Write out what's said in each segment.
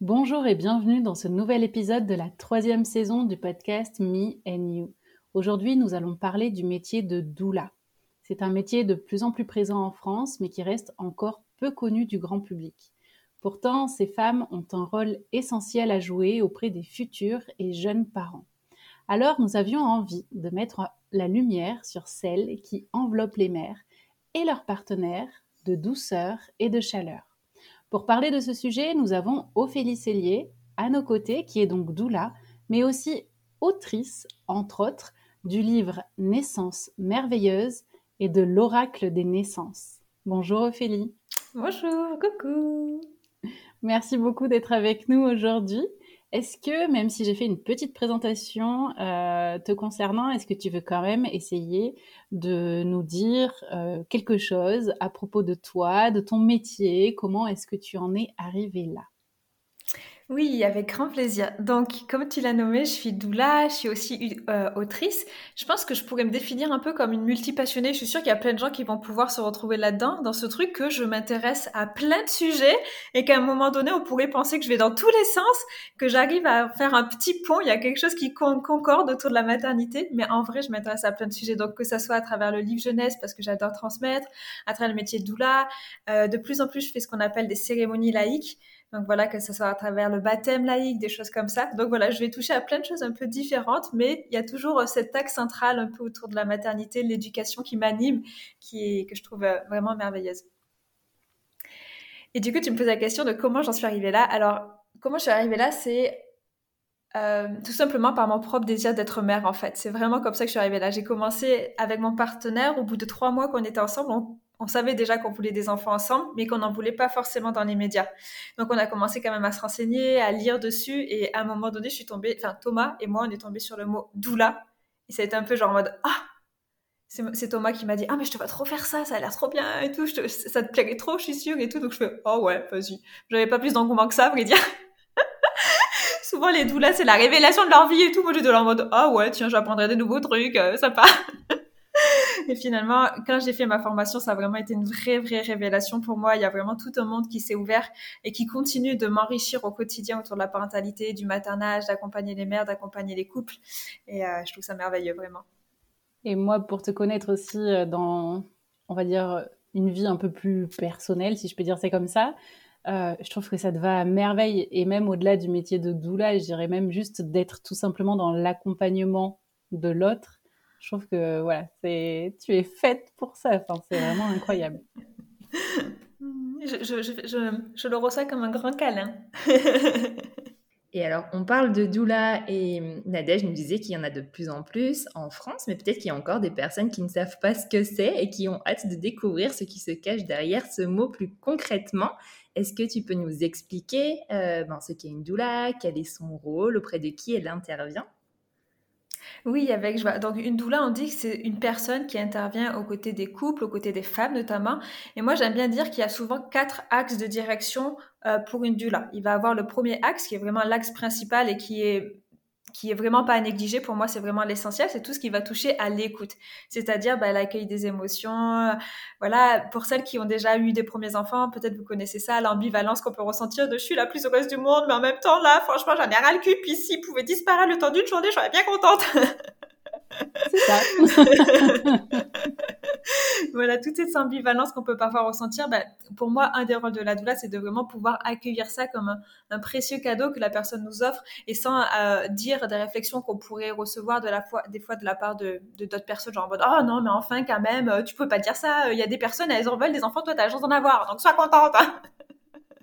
Bonjour et bienvenue dans ce nouvel épisode de la troisième saison du podcast Me and You. Aujourd'hui, nous allons parler du métier de doula. C'est un métier de plus en plus présent en France, mais qui reste encore peu connu du grand public. Pourtant, ces femmes ont un rôle essentiel à jouer auprès des futurs et jeunes parents. Alors, nous avions envie de mettre la lumière sur celles qui enveloppent les mères et leurs partenaires de douceur et de chaleur. Pour parler de ce sujet, nous avons Ophélie Cellier à nos côtés, qui est donc doula, mais aussi autrice, entre autres, du livre Naissance merveilleuse et de l'oracle des naissances. Bonjour Ophélie. Bonjour, coucou. Merci beaucoup d'être avec nous aujourd'hui. Est-ce que, même si j'ai fait une petite présentation euh, te concernant, est-ce que tu veux quand même essayer de nous dire euh, quelque chose à propos de toi, de ton métier? Comment est-ce que tu en es arrivé là? Oui, avec grand plaisir. Donc, comme tu l'as nommé, je suis doula, je suis aussi euh, autrice. Je pense que je pourrais me définir un peu comme une multipassionnée. Je suis sûre qu'il y a plein de gens qui vont pouvoir se retrouver là-dedans, dans ce truc que je m'intéresse à plein de sujets et qu'à un moment donné, on pourrait penser que je vais dans tous les sens, que j'arrive à faire un petit pont. Il y a quelque chose qui concorde autour de la maternité, mais en vrai, je m'intéresse à plein de sujets. Donc, que ça soit à travers le livre jeunesse, parce que j'adore transmettre, à travers le métier de doula. Euh, de plus en plus, je fais ce qu'on appelle des cérémonies laïques. Donc voilà, que ce soit à travers le baptême laïque, des choses comme ça. Donc voilà, je vais toucher à plein de choses un peu différentes, mais il y a toujours euh, cet axe central un peu autour de la maternité, l'éducation qui m'anime, qui est, que je trouve euh, vraiment merveilleuse. Et du coup, tu me poses la question de comment j'en suis arrivée là. Alors, comment je suis arrivée là, c'est euh, tout simplement par mon propre désir d'être mère, en fait. C'est vraiment comme ça que je suis arrivée là. J'ai commencé avec mon partenaire. Au bout de trois mois qu'on était ensemble, on on savait déjà qu'on voulait des enfants ensemble, mais qu'on n'en voulait pas forcément dans les médias. Donc on a commencé quand même à se renseigner, à lire dessus, et à un moment donné, je suis tombée, enfin Thomas et moi, on est tombés sur le mot doula, et ça a été un peu genre en mode ah, c'est Thomas qui m'a dit ah mais je te vois trop faire ça, ça a l'air trop bien et tout, ça te plairait trop, je suis sûre et tout, donc je fais oh ouais, vas-y. J'avais pas plus d'engouement que ça, à vrai dire. Souvent les doulas c'est la révélation de leur vie et tout, moi j'étais en mode ah ouais tiens j'apprendrai des nouveaux trucs, euh, sympa. Et finalement, quand j'ai fait ma formation, ça a vraiment été une vraie, vraie révélation pour moi. Il y a vraiment tout un monde qui s'est ouvert et qui continue de m'enrichir au quotidien autour de la parentalité, du maternage, d'accompagner les mères, d'accompagner les couples. Et euh, je trouve ça merveilleux, vraiment. Et moi, pour te connaître aussi euh, dans, on va dire, une vie un peu plus personnelle, si je peux dire c'est comme ça, euh, je trouve que ça te va à merveille. Et même au-delà du métier de doula, je dirais même juste d'être tout simplement dans l'accompagnement de l'autre je trouve que voilà, c'est tu es faite pour ça. Enfin, c'est vraiment incroyable. Je, je, je, je, le ressens comme un grand câlin. et alors, on parle de doula et Nadège nous disait qu'il y en a de plus en plus en France, mais peut-être qu'il y a encore des personnes qui ne savent pas ce que c'est et qui ont hâte de découvrir ce qui se cache derrière ce mot plus concrètement. Est-ce que tu peux nous expliquer euh, ben, ce qu'est une doula, quel est son rôle, auprès de qui elle intervient? Oui, avec joie. Donc, une doula, on dit que c'est une personne qui intervient aux côtés des couples, aux côtés des femmes notamment. Et moi, j'aime bien dire qu'il y a souvent quatre axes de direction euh, pour une doula. Il va avoir le premier axe qui est vraiment l'axe principal et qui est qui est vraiment pas à négliger. Pour moi, c'est vraiment l'essentiel. C'est tout ce qui va toucher à l'écoute, c'est-à-dire bah, l'accueil des émotions. voilà, pour celles qui ont déjà eu des premiers enfants, peut-être vous connaissez ça, l'ambivalence qu'on peut ressentir de je suis la plus heureuse du monde, mais en même temps là, franchement, j'en ai ras le cul. Puis s'il pouvait disparaître le temps d'une journée, j'aurais bien contente. C'est ça. voilà, toute cette ambivalence qu'on peut parfois ressentir. Ben, pour moi, un des rôles de la doula, c'est de vraiment pouvoir accueillir ça comme un, précieux cadeau que la personne nous offre et sans euh, dire des réflexions qu'on pourrait recevoir de la fois, des fois de la part de d'autres personnes, genre en mode Oh non, mais enfin, quand même, euh, tu peux pas dire ça. Il y a des personnes, elles en veulent des enfants, toi, t'as la chance d'en avoir, donc sois contente. Hein.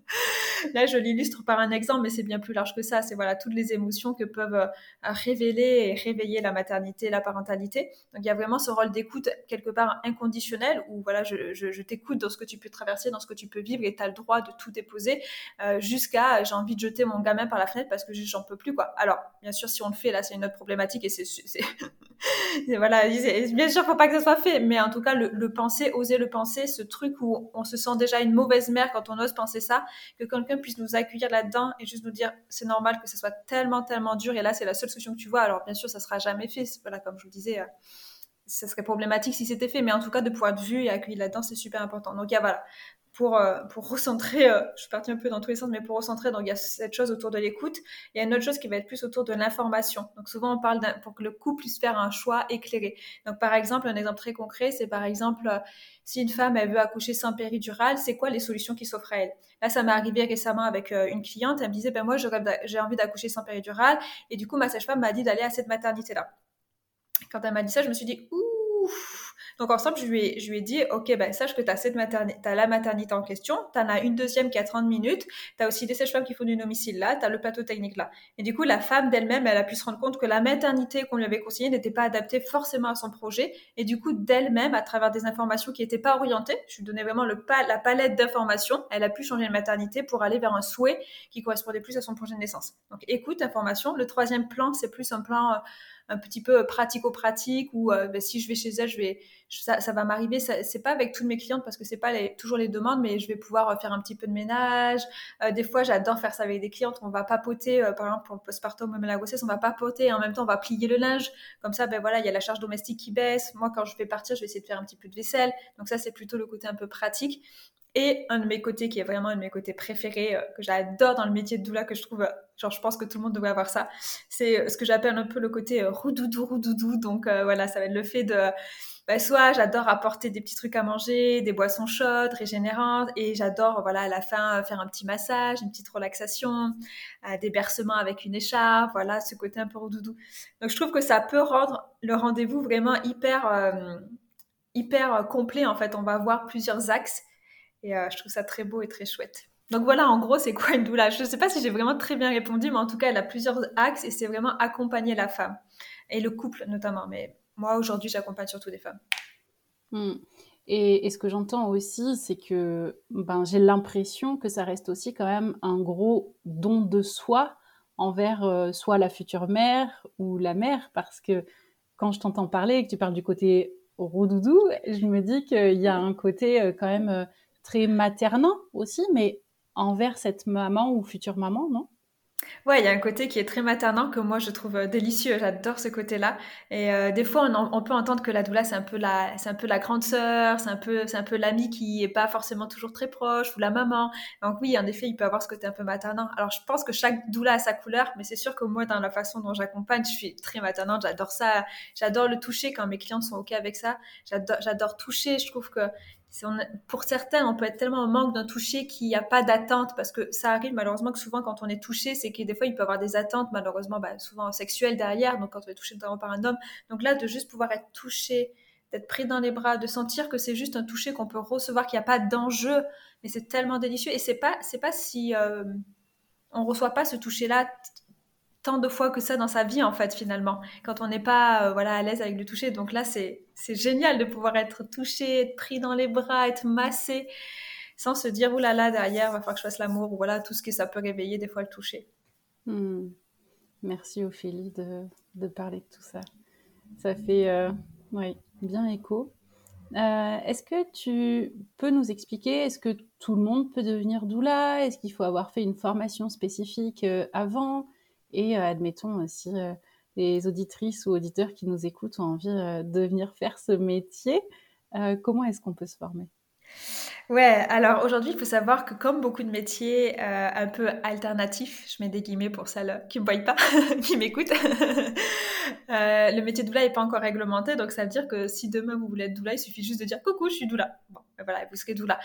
Là, je l'illustre par un exemple, mais c'est bien plus large que ça. C'est voilà toutes les émotions que peuvent euh, révéler et réveiller la maternité, la parentalité. Donc, il y a vraiment ce rôle d'écoute quelque part inconditionnel où voilà, je, t'écoute dans ce que tu peux traverser, dans ce que tu peux vivre, et tu as le droit de tout déposer euh, jusqu'à j'ai envie de jeter mon gamin par la fenêtre parce que j'en peux plus quoi. Alors, bien sûr, si on le fait, là, c'est une autre problématique et c'est voilà, bien sûr, faut pas que ça soit fait, mais en tout cas, le penser, oser le penser, ce truc où on se sent déjà une mauvaise mère quand on ose penser ça, que quelqu'un puisse nous accueillir là-dedans et juste nous dire c'est normal que ce soit tellement, tellement dur et là c'est la seule solution que tu vois. Alors bien sûr, ça sera jamais fait. Voilà, comme je vous disais, euh, ça serait problématique si c'était fait, mais en tout cas de pouvoir être vu et accueilli là-dedans, c'est super important. Donc il voilà, pour, euh, pour recentrer, euh, je suis partie un peu dans tous les sens, mais pour recentrer, donc il y a cette chose autour de l'écoute. Il y a une autre chose qui va être plus autour de l'information. Donc souvent on parle pour que le couple puisse faire un choix éclairé. Donc par exemple, un exemple très concret, c'est par exemple euh, si une femme elle veut accoucher sans péridurale, c'est quoi les solutions qui s'offrent à elle? Là, ça m'est arrivé récemment avec une cliente. Elle me disait, ben moi j'ai envie d'accoucher sans péridurale, et du coup ma sage-femme m'a dit d'aller à cette maternité là. Quand elle m'a dit ça, je me suis dit, ouf donc ensemble, je lui ai, je lui ai dit, ok, ben, sache que tu as, cette maternité, as la maternité en question, tu en as une deuxième qui a 30 minutes, tu as aussi des sages-femmes qui font du domicile là, tu as le plateau technique là. Et du coup, la femme d'elle-même, elle a pu se rendre compte que la maternité qu'on lui avait conseillée n'était pas adaptée forcément à son projet. Et du coup, d'elle-même, à travers des informations qui n'étaient pas orientées, je lui donnais vraiment le la palette d'informations, elle a pu changer de maternité pour aller vers un souhait qui correspondait plus à son projet de naissance. Donc écoute, information. Le troisième plan, c'est plus un plan... Euh, un petit peu pratico-pratique ou euh, ben, si je vais chez elle, je vais, ça, va m'arriver. C'est pas avec toutes mes clientes parce que c'est pas toujours les demandes, mais je vais pouvoir euh, faire un petit peu de ménage. Euh, des fois, j'adore faire ça avec des clientes. On va papoter, par exemple pour le postpartum ou même la grossesse, on va papoter et en même temps on va plier le linge. Comme ça, ben voilà, il y a la charge domestique qui baisse. Moi, quand je vais partir, je vais essayer de faire un petit peu de vaisselle. Donc ça, c'est plutôt le côté un peu pratique. Et un de mes côtés qui est vraiment un de mes côtés préférés, euh, que j'adore dans le métier de doula, que je trouve, euh, genre je pense que tout le monde devrait avoir ça, c'est euh, ce que j'appelle un peu le côté roudoudou, roudoudou. Donc voilà, ça va être le fait de... Bah, soit j'adore apporter des petits trucs à manger, des boissons chaudes, régénérantes, et j'adore, voilà, à la fin, faire un petit massage, une petite relaxation, des bercements avec une écharpe, voilà, ce côté un peu roudoudou. Donc je trouve que ça peut rendre le rendez-vous vraiment hyper, hyper complet, en fait. On va avoir plusieurs axes et euh, je trouve ça très beau et très chouette. Donc voilà, en gros, c'est quoi une doula? Je ne sais pas si j'ai vraiment très bien répondu, mais en tout cas, elle a plusieurs axes et c'est vraiment accompagner la femme et le couple notamment. Mais moi, aujourd'hui, j'accompagne surtout des femmes. Hmm. Et, ce que j'entends aussi, c'est que ben, j'ai l'impression que ça reste aussi quand même un gros don de soi envers euh, soit la future mère ou la mère, parce que quand je t'entends parler et que tu parles du côté rodoudou, je me dis qu'il y a un côté euh, quand même très maternant aussi, mais envers cette maman ou future maman, non? Ouais, il y a un côté qui est très maternant que moi je trouve euh, délicieux. J'adore ce côté-là. Et euh, des fois, on, peut entendre que la doula c'est un peu la, c'est un peu la grande sœur, c'est un peu, c'est un peu l'amie qui est pas forcément toujours très proche ou la maman. Donc oui, en effet, il peut avoir ce côté un peu maternant. Alors je pense que chaque doula a sa couleur, mais c'est sûr que moi, dans la façon dont j'accompagne, je suis très maternante. J'adore ça. J'adore le toucher quand mes clientes sont ok avec ça. J'adore, j'adore toucher. Je trouve que pour certains, on peut être tellement en manque d'un toucher qu'il n'y a pas d'attente, parce que ça arrive malheureusement que souvent quand on est touché, c'est que des fois il peut y avoir des attentes, malheureusement bah, souvent sexuelles derrière, donc quand on est touché notamment par un homme. Donc là, de juste pouvoir être touché, d'être pris dans les bras, de sentir que c'est juste un toucher qu'on peut recevoir, qu'il n'y a pas d'enjeu, mais c'est tellement délicieux. Et c'est pas, c'est pas si euh, on reçoit pas ce toucher-là tant de fois que ça dans sa vie en fait finalement. Quand on n'est pas euh, voilà à l'aise avec le toucher. Donc là c'est c'est génial de pouvoir être touché être pris dans les bras être massé sans se dire oulala là là, derrière va falloir que je fasse l'amour ou voilà tout ce que ça peut réveiller des fois le toucher. Hmm. merci Ophélie de, de, parler de tout ça. Ça fait euh, oui, bien écho. Euh, est-ce que tu peux nous expliquer, est-ce que tout le monde peut devenir doula? Est-ce qu'il faut avoir fait une formation spécifique avant? Et euh, admettons, si euh, les auditrices ou auditeurs qui nous écoutent ont envie de venir faire ce métier, comment est-ce qu'on peut se former? Ouais, alors aujourd'hui, il faut savoir que comme beaucoup de métiers euh, un peu alternatifs, je mets des guillemets pour celles qui ne me voient pas, qui m'écoutent, euh, le métier de doula n'est pas encore réglementé, donc ça veut dire que si demain vous voulez être doula, il suffit juste de dire coucou, je suis doula. Bon, ben voilà, vous serez doula.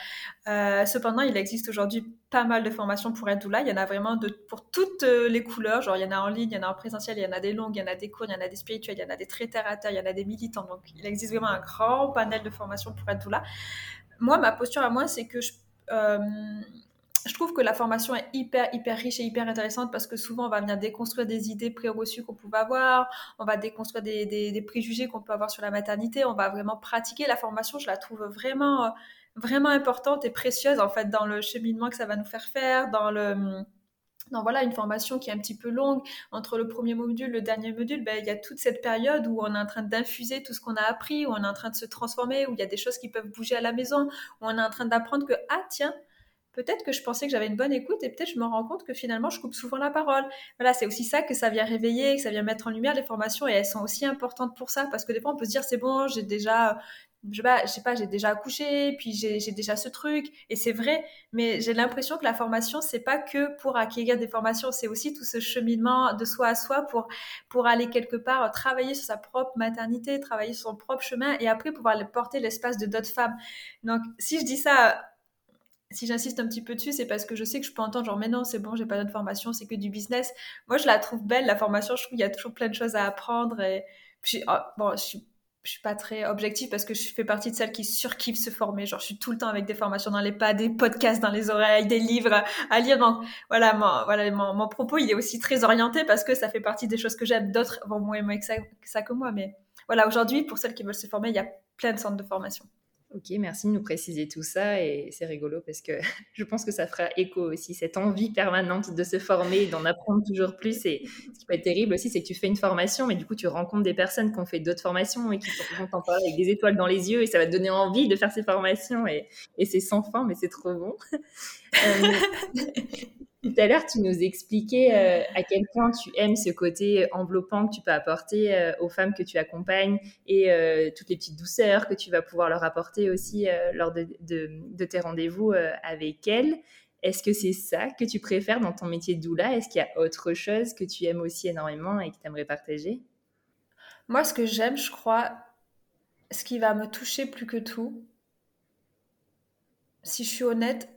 Euh, cependant, il existe aujourd'hui pas mal de formations pour être doula. Il y en a vraiment de, pour toutes les couleurs. Genre, il y en a en ligne, il y en a en présentiel, il y en a des longues, il y en a des courts, il y en a des spirituels, il y en a des très terre à terre, il y en a des militants. Donc, il existe vraiment un grand panel de formations pour être doula moi, ma posture à moi, c'est que je, euh, je trouve que la formation est hyper, hyper riche et hyper intéressante parce que souvent, on va venir déconstruire des idées préreçues qu'on pouvait avoir, on va déconstruire des, des, préjugés qu'on peut avoir sur la maternité, on va vraiment pratiquer la formation. Je la trouve vraiment, vraiment importante et précieuse, en fait, dans le cheminement que ça va nous faire faire, dans le non, voilà, une formation qui est un petit peu longue, entre le premier module, le dernier module, ben, il y a toute cette période où on est en train d'infuser tout ce qu'on a appris, où on est en train de se transformer, où il y a des choses qui peuvent bouger à la maison, où on est en train d'apprendre que, ah tiens, peut-être que je pensais que j'avais une bonne écoute et peut-être je me rends compte que finalement je coupe souvent la parole. Voilà, c'est aussi ça que ça vient réveiller, que ça vient mettre en lumière les formations et elles sont aussi importantes pour ça parce que des fois on peut se dire c'est bon, j'ai déjà je sais pas, j'ai déjà accouché, puis j'ai déjà ce truc, et c'est vrai, mais j'ai l'impression que la formation, c'est pas que pour acquérir des formations, c'est aussi tout ce cheminement de soi à soi pour, pour aller quelque part travailler sur sa propre maternité, travailler sur son propre chemin, et après pouvoir porter l'espace de d'autres femmes. Donc, si je dis ça, si j'insiste un petit peu dessus, c'est parce que je sais que je peux entendre genre, mais non, c'est bon, j'ai pas d'autre formation, c'est que du business. Moi, je la trouve belle, la formation, je trouve qu'il y a toujours plein de choses à apprendre, et puis, oh, bon, je suis je suis pas très objective parce que je fais partie de celles qui surkiffent se former. Genre, je suis tout le temps avec des formations dans les pas, des podcasts dans les oreilles, des livres à lire. Donc, voilà, mon, voilà, mon, propos, il est aussi très orienté parce que ça fait partie des choses que j'aime. D'autres vont moins aimer que ça, que ça que moi. Mais voilà, aujourd'hui, pour celles qui veulent se former, il y a plein de centres de formation. Ok, merci de nous préciser tout ça et c'est rigolo parce que je pense que ça fera écho aussi, cette envie permanente de se former, d'en apprendre toujours plus. Et ce qui peut être terrible aussi, c'est que tu fais une formation, mais du coup, tu rencontres des personnes qui ont fait d'autres formations et qui vont t'en parler avec des étoiles dans les yeux et ça va te donner envie de faire ces formations et, et c'est sans fin, mais c'est trop bon. Euh, tout à l'heure, tu nous expliquais euh, à quel point tu aimes ce côté enveloppant que tu peux apporter euh, aux femmes que tu accompagnes et euh, toutes les petites douceurs que tu vas pouvoir leur apporter aussi lors de, de tes rendez-vous avec elles. Est-ce que c'est ça que tu préfères dans ton métier de doula? Est-ce qu'il y a autre chose que tu aimes aussi énormément et que tu aimerais partager? Moi, ce que j'aime, je crois, ce qui va me toucher plus que tout, si je suis honnête,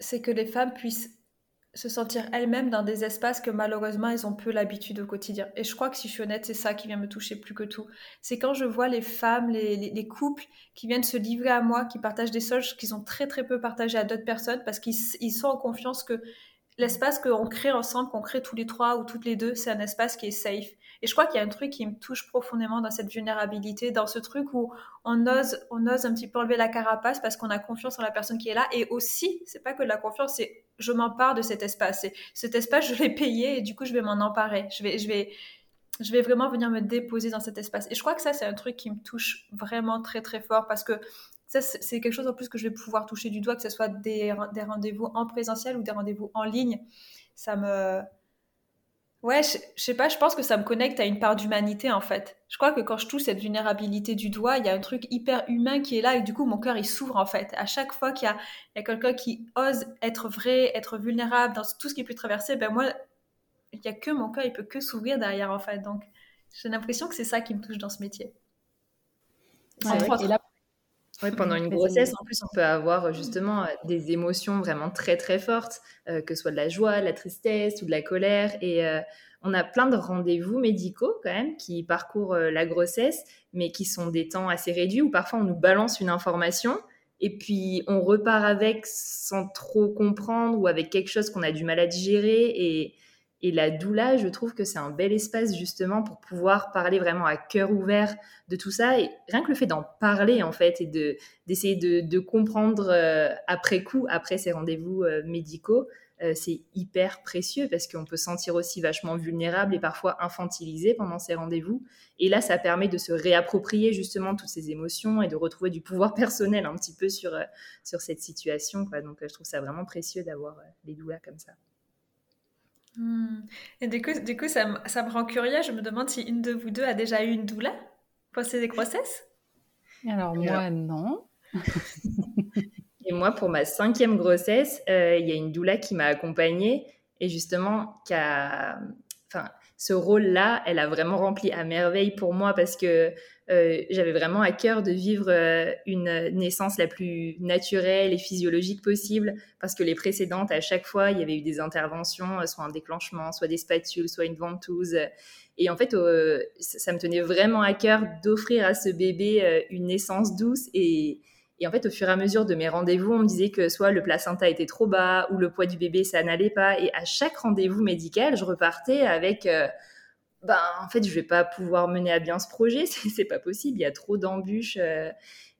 c'est que les femmes puissent se sentir elles-mêmes dans des espaces que malheureusement elles ont peu l'habitude au quotidien. Et je crois que si je suis honnête, c'est ça qui vient me toucher plus que tout. C'est quand je vois les femmes, les, couples qui viennent se livrer à moi, qui partagent des choses qu'ils ont très très peu partagées à d'autres personnes parce qu'ils sont en confiance que l'espace qu'on crée ensemble, qu'on crée tous les trois ou toutes les deux, c'est un espace qui est safe. Et je crois qu'il y a un truc qui me touche profondément dans cette vulnérabilité, dans ce truc où on ose, on ose un petit peu enlever la carapace parce qu'on a confiance en la personne qui est là. Et aussi, c'est pas que de la confiance, c'est je m'empare de cet espace. Et cet espace, je l'ai payé et du coup, je vais m'en emparer. Je vais, je vais, je vais vraiment venir me déposer dans cet espace. Et je crois que ça, c'est un truc qui me touche vraiment très, très fort parce que ça, c'est quelque chose en plus que je vais pouvoir toucher du doigt, que ce soit des, des rendez-vous en présentiel ou des rendez-vous en ligne. Ça me, Ouais, je, sais pas, je pense que ça me connecte à une part d'humanité en fait. Je crois que quand je touche cette vulnérabilité du doigt, il y a un truc hyper humain qui est là et du coup mon cœur il s'ouvre en fait. À chaque fois qu'il y a, a quelqu'un qui ose être vrai, être vulnérable dans tout ce qui peut traverser, ben moi, il y a que mon cœur, il peut que s'ouvrir derrière en fait. Donc j'ai l'impression que c'est ça qui me touche dans ce métier. Oui, pendant une grossesse, en plus, on peut avoir justement euh, des émotions vraiment très très fortes, euh, que ce soit de la joie, de la tristesse ou de la colère. Et euh, on a plein de rendez-vous médicaux quand même qui parcourent la grossesse, mais qui sont des temps assez réduits où parfois on nous balance une information et puis on repart avec sans trop comprendre ou avec quelque chose qu'on a du mal à digérer. Et, et la doula, je trouve que c'est un bel espace justement pour pouvoir parler vraiment à cœur ouvert de tout ça. Et rien que le fait d'en parler en fait et de, d'essayer de, comprendre euh, après coup, après ces rendez-vous euh, médicaux, euh, c'est hyper précieux parce qu'on peut se sentir aussi vachement vulnérable et parfois infantilisé pendant ces rendez-vous. Et là, ça permet de se réapproprier justement toutes ces émotions et de retrouver du pouvoir personnel un petit peu sur, sur cette situation. Donc je trouve ça vraiment précieux d'avoir des doulas comme ça. Hmm. Et du coup, du coup ça, ça, me rend curieux. Je me demande si une de vous deux a déjà eu une doula pendant ses grossesses. Alors moi, non. et moi, pour ma cinquième grossesse, euh, il y a une doula qui m'a accompagnée et justement qui a, enfin, ce rôle-là, elle a vraiment rempli à merveille pour moi parce que euh, j'avais vraiment à cœur de vivre euh, une naissance la plus naturelle et physiologique possible parce que les précédentes, à chaque fois, il y avait eu des interventions, soit un déclenchement, soit des spatules, soit une ventouse. Et en fait, ça me tenait vraiment à cœur d'offrir à ce bébé une naissance douce et, en fait, au fur et à mesure de mes rendez-vous, on me disait que soit le placenta était trop bas ou le poids du bébé, ça n'allait pas. Et à chaque rendez-vous médical, je repartais avec euh, ben, en fait, je vais pas pouvoir mener à bien ce projet, c'est pas possible, il y a trop d'embûches. Euh.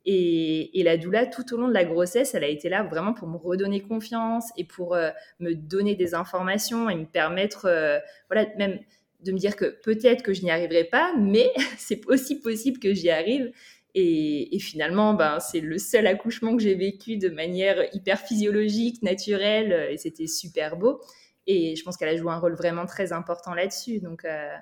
et, et, la doula, tout au long de la grossesse, elle a été là vraiment pour me redonner confiance et pour euh, me donner des informations et me permettre, voilà, même de me dire que peut-être que je n'y arriverai pas, mais c'est aussi possible que j'y arrive. Et, finalement, ben, c'est le seul accouchement que j'ai vécu de manière hyper physiologique, naturelle, euh, et c'était super beau. Et je pense qu'elle a joué un rôle vraiment très important là-dessus. Donc, euh,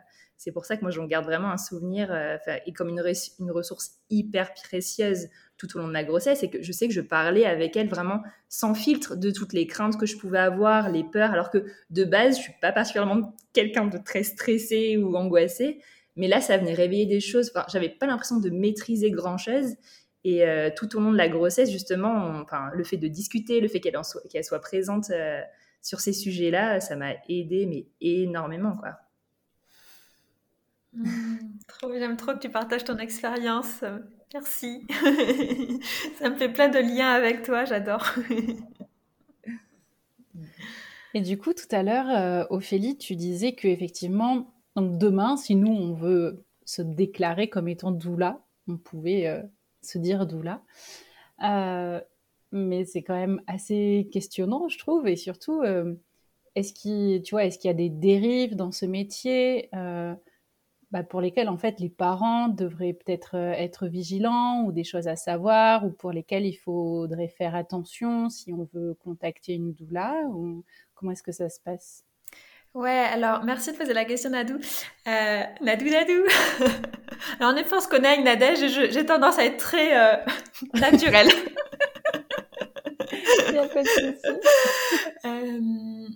c'est pour ça que moi, j'en garde vraiment un souvenir euh, et comme une, ressource hyper précieuse tout au long de ma grossesse. Et que je sais que je parlais avec elle vraiment sans filtre de toutes les craintes que je pouvais avoir, les peurs, alors que de base, je suis pas particulièrement quelqu'un de très stressé ou angoissé. Mais là, ça venait réveiller des choses. Enfin, j'avais pas l'impression de maîtriser grand chose. Et euh, tout au long de la grossesse, justement, enfin, le fait de discuter, le fait qu'elle soit, qu'elle soit présente euh, sur ces sujets-là, ça m'a aidé, mais énormément, quoi. Mmh, j'aime trop que tu partages ton expérience. Merci. ça me fait plein de liens avec toi, j'adore. Et du coup, tout à l'heure, euh, Ophélie, tu disais que effectivement, donc demain, si nous, on veut se déclarer comme étant doula, on pouvait euh, se dire doula. Euh, mais c'est quand même assez questionnant, je trouve. Et surtout, euh, est-ce qu'il, tu vois, est-ce qu'il y a des dérives dans ce métier? Bah, pour lesquelles, en fait, les parents devraient peut-être être vigilants ou des choses à savoir ou pour lesquelles il faudrait faire attention si on veut contacter une doula ou comment est-ce que ça se passe? Ouais, alors merci de poser la question Nadou. Euh, Nadou Nadou. alors en effet, on se connaît avec Nadège j'ai tendance à être très euh, naturelle. euh...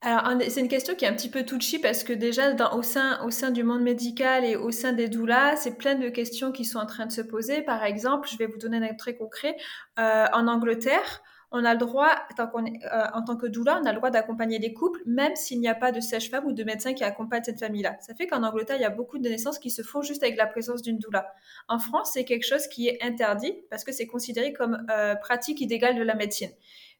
Alors, c'est une question qui est un petit peu touchy parce que déjà, au, sein, au sein du monde médical et au sein des doulas, c'est plein de questions qui sont en train de se poser. Par exemple, je vais vous donner un très concret. Euh, en Angleterre, on a le droit, tant qu'on euh, en tant que doula, on a le droit d'accompagner des couples, même s'il n'y a pas de sage-femme ou de médecin qui accompagne cette famille-là. Ça fait qu'en Angleterre, il y a beaucoup de naissances qui se font juste avec la présence d'une doula. En France, c'est quelque chose qui est interdit parce que c'est considéré comme euh, pratique idéale de la médecine.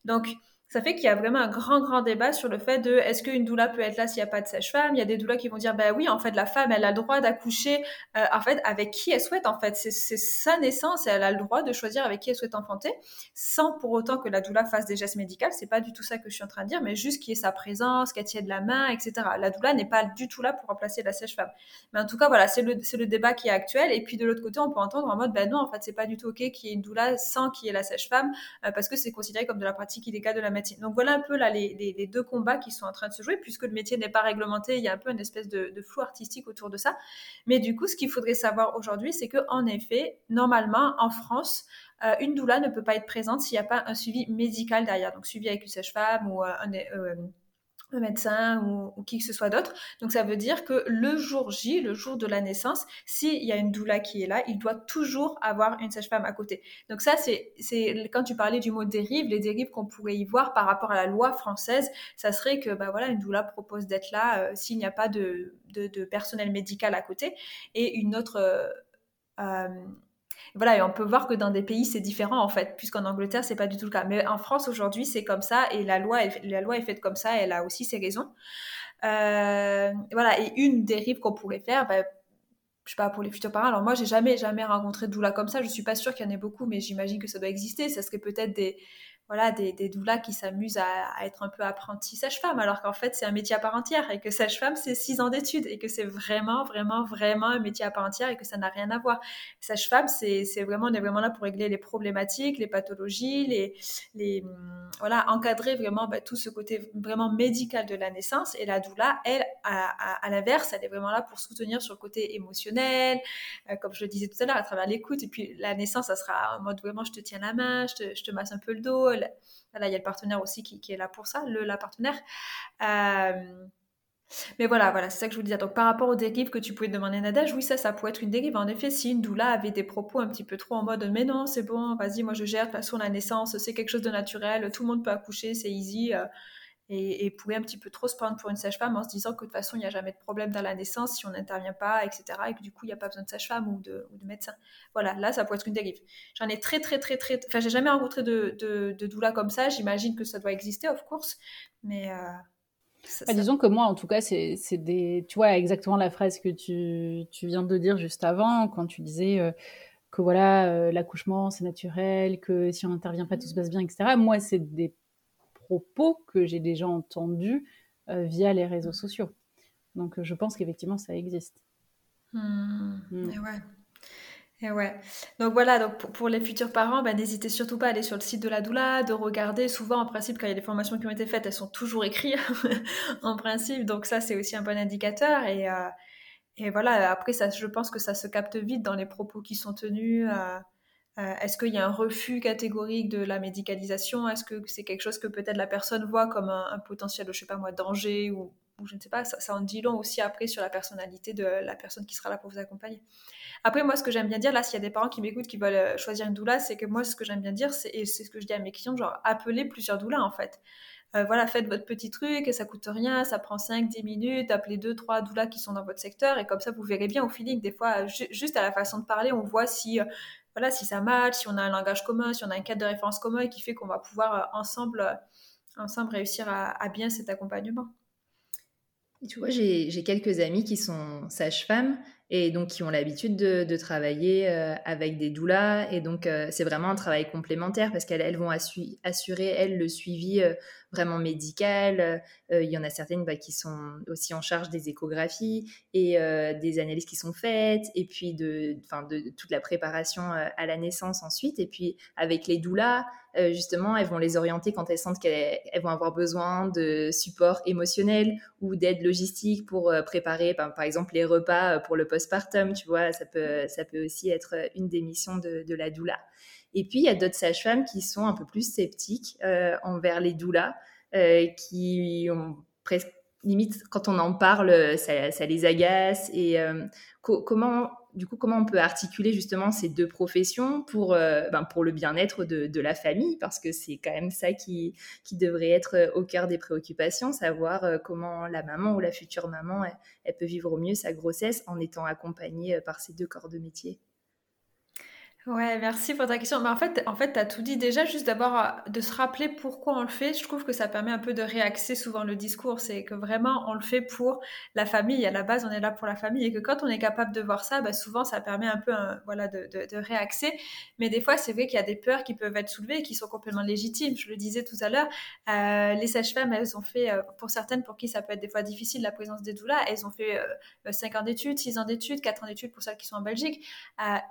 Donc, ça fait qu'il y a vraiment un grand, grand débat sur le fait de est-ce qu'une doula peut être là s'il n'y a pas de sage-femme? Il y a des doulas qui vont dire, ben oui, en fait, la femme, elle a le droit d'accoucher, euh, en fait, avec qui elle souhaite, en fait. C'est sa naissance et elle a le droit de choisir avec qui elle souhaite enfanter, sans pour autant que la doula fasse des gestes médicaux. C'est pas du tout ça que je suis en train de dire, mais juste qu'il y ait sa présence, qu'elle tienne la main, etc. La doula n'est pas du tout là pour remplacer la sage-femme. Mais en tout cas, voilà, c'est le, le débat qui est actuel. Et puis de l'autre côté, on peut entendre en mode, ben non, en fait, c'est pas du tout OK qu'il y ait une doula sans qu'il y ait la sage-femme, euh, parce que c'est considéré comme de la pratique illégale de la Donc voilà un peu là les, deux combats qui sont en train de se jouer, puisque le métier n'est pas réglementé, il y a un peu une espèce de, flou artistique autour de ça. Mais du coup, ce qu'il faudrait savoir aujourd'hui, c'est que en effet, normalement, en France, euh, une doula ne peut pas être présente s'il n'y a pas un suivi médical derrière, donc suivi avec une sage-femme ou euh, un, un médecin ou, qui que ce soit d'autre. Donc ça veut dire que le jour J, le jour de la naissance, s'il y a une doula qui est là, il doit toujours avoir une sage-femme à côté. Donc ça, c'est, quand tu parlais du mot dérive, les dérives qu'on pourrait y voir par rapport à la loi française, ça serait que bah voilà, une doula propose d'être là euh, s'il n'y a pas de, de, personnel médical à côté et une autre euh, euh voilà, et on peut voir que dans des pays c'est différent en fait, puisqu'en Angleterre c'est pas du tout le cas. Mais en France aujourd'hui c'est comme ça et la loi, est, la loi est faite comme ça, elle a aussi ses raisons. Euh, voilà, et une dérive qu'on pourrait faire, ben, je sais pas pour les futurs parents. Alors moi j'ai jamais jamais rencontré de doula comme ça. Je suis pas sûre qu'il y en ait beaucoup, mais j'imagine que ça doit exister. Ça serait peut-être des voilà, des, des doulas qui s'amusent à, être un peu apprentis sage-femme, alors qu'en fait, c'est un métier à part entière et que sage-femme, c'est six ans d'études et que c'est vraiment, vraiment, vraiment un métier à part entière et que ça n'a rien à voir. Sage-femme, c'est vraiment, on est vraiment là pour régler les problématiques, les pathologies, les, les voilà, encadrer vraiment bah, tout ce côté vraiment médical de la naissance. Et la doula, elle, à, à, l'inverse, elle est vraiment là pour soutenir sur le côté émotionnel, euh, comme je le disais tout à l'heure, à travers l'écoute. Et puis, la naissance, ça sera en mode vraiment, je te tiens la main, je te, je te masse un peu le dos, il y a le partenaire aussi qui, est là pour ça, le, partenaire. Euh, mais voilà, voilà, c'est ça que je vous disais. Donc, par rapport aux dérives que tu pouvais demander Nadège, oui, ça, ça pourrait être une dérive. En effet, si une avait des propos un petit peu trop en mode mais non, c'est bon, vas-y, moi je gère, de toute façon, la naissance, c'est quelque chose de naturel, tout le monde peut accoucher, c'est easy. Euh, et, et, pouvait un petit peu trop se prendre pour une sage-femme en se disant que de toute façon, il n'y a jamais de problème dans la naissance si on n'intervient pas, etc. Et que du coup, il n'y a pas besoin de sage-femme ou de, ou de, médecin. Voilà, là, ça pourrait être une dérive. J'en ai très, très, très, très. Enfin, j'ai jamais rencontré de, de, de doula comme ça. J'imagine que ça doit exister, of course. Mais. Euh, bah, disons que moi, en tout cas, c'est des. Tu vois, exactement la phrase que tu, tu, viens de dire juste avant, quand tu disais. Euh, que voilà, euh, l'accouchement c'est naturel, que si on n'intervient pas tout se passe bien, etc. Moi, c'est des propos que j'ai déjà entendus euh, via les réseaux sociaux. Donc euh, je pense qu'effectivement ça existe. Hmm. Hmm. Et ouais. Et ouais. Donc voilà, donc pour, les futurs parents, ben, n'hésitez surtout pas à aller sur le site de la doula, de regarder. Souvent, en principe, quand il y a des formations qui ont été faites, elles sont toujours écrites en principe. Donc ça, c'est aussi un bon indicateur. Et, euh, et voilà, après, ça, je pense que ça se capte vite dans les propos qui sont tenus. Euh, est-ce qu'il y a un refus catégorique de la médicalisation? Est-ce que c'est quelque chose que peut-être la personne voit comme un, potentiel, je sais pas moi, danger ou, je ne sais pas, ça, en dit long aussi après sur la personnalité de la personne qui sera là pour vous accompagner. Après, moi, ce que j'aime bien dire, là, s'il y a des parents qui m'écoutent, qui veulent euh, choisir une doula, c'est que moi, ce que j'aime bien dire, et c'est ce que je dis à mes clients, genre, appelez plusieurs doulas, en fait. Euh, voilà, faites votre petit truc, et ça coûte rien, ça prend 5-10 minutes, appelez 2-3 doulas qui sont dans votre secteur, et comme ça, vous verrez bien au feeling. Des fois, juste à la façon de parler, on voit si voilà, si ça match, si on a un langage commun, si on a un cadre de référence commun qui fait qu'on va pouvoir euh, ensemble, euh, ensemble réussir à, bien cet accompagnement. tu vois, j'ai quelques amis qui sont sages-femmes et donc qui ont l'habitude de, travailler euh, avec des doulas. Et donc, c'est vraiment un travail complémentaire parce qu'elles vont assurer, elles, le suivi vraiment médical. il y en a certaines bah, qui sont aussi en charge des échographies et des analyses qui sont faites, et puis de, de toute la préparation à la naissance ensuite. Et puis avec les doulas, justement, elles vont les orienter quand elles sentent qu'elles vont avoir besoin de support émotionnel ou d'aide logistique pour préparer, ben, par exemple, les repas pour le postpartum. Tu vois, ça peut, ça peut aussi être une des missions de la doula. Et puis, il y a d'autres sages-femmes qui sont un peu plus sceptiques euh, envers les doulas, euh, qui ont limite quand on en parle, ça, les agace. Et euh, comment, du coup, comment on peut articuler justement ces deux professions pour, ben, pour le bien-être de, la famille, parce que c'est quand même ça qui, qui devrait être au cœur des préoccupations, savoir comment la maman ou la future maman, elle peut vivre au mieux sa grossesse en étant accompagnée par ces deux corps de métier. Ouais, merci pour ta question. Mais en fait, en fait, tu as tout dit déjà, juste d'abord euh, de se rappeler pourquoi on le fait. Je trouve que ça permet un peu de réaxer souvent le discours. C'est que vraiment, on le fait pour la famille. À la base, on est là pour la famille. Et que quand on est capable de voir ça, bah, souvent, ça permet un peu voilà, de, de, réaxer. Mais des fois, c'est vrai qu'il y a des peurs qui peuvent être soulevées et qui sont complètement légitimes. Je le disais tout à l'heure, euh, les sages-femmes, elles ont fait, euh, pour certaines, pour qui ça peut être des fois difficile, la présence des doulas, elles ont fait euh, 5 ans d'études, 6 ans d'études, 4 ans d'études pour celles qui sont en Belgique.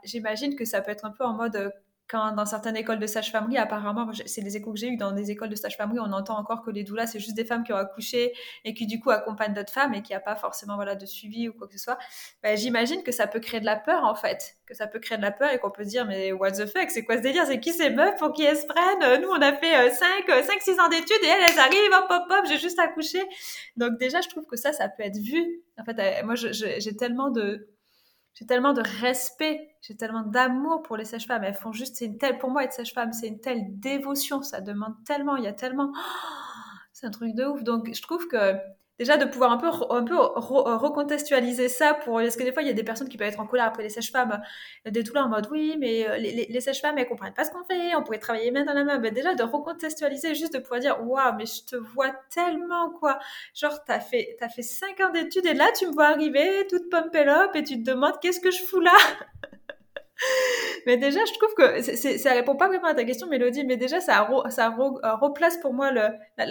J'imagine que ça peut être un peu en mode euh, quand dans certaines écoles de sage-famerie, apparemment, c'est des échos que j'ai eu dans des écoles de sage-famerie, on entend encore que les doulas, c'est juste des femmes qui ont accouché et qui du coup accompagnent d'autres femmes et qui a pas forcément voilà de suivi ou quoi que ce soit. Ben, J'imagine que ça peut créer de la peur en fait, que ça peut créer de la peur et qu'on peut se dire mais what the fuck, c'est quoi ce délire, c'est qui ces meufs pour qui elles se prennent? Nous on a fait 5, 5, 6 ans d'études et elles, elles arrivent, hop hop hop, j'ai juste accouché. Donc déjà je trouve que ça, ça peut être vu. En fait, euh, moi j'ai tellement de j'ai tellement de respect, j'ai tellement d'amour pour les sages-femmes. Elles font juste, c'est une telle, pour moi, être sage-femme, c'est une telle dévotion, ça demande tellement, il y a tellement, c'est un truc de ouf. Donc, je trouve que déjà de pouvoir un peu, un peu recontextualiser ça pour parce que des fois il y a des personnes qui peuvent être en colère après les sages-femmes des tout là en mode oui mais euh, les, les, sages-femmes elles comprennent pas ce qu'on fait on pourrait travailler main dans la main. Mais déjà de recontextualiser juste de pouvoir dire waouh mais je te vois tellement quoi. Genre t'as fait t'as fait cinq ans d'études et là tu me vois arriver toute up et tu te demandes qu'est-ce que je fous là? mais déjà, je trouve que c'est, ça répond pas vraiment à ta question, Mélodie, mais déjà, ça, ça euh, replace pour moi le.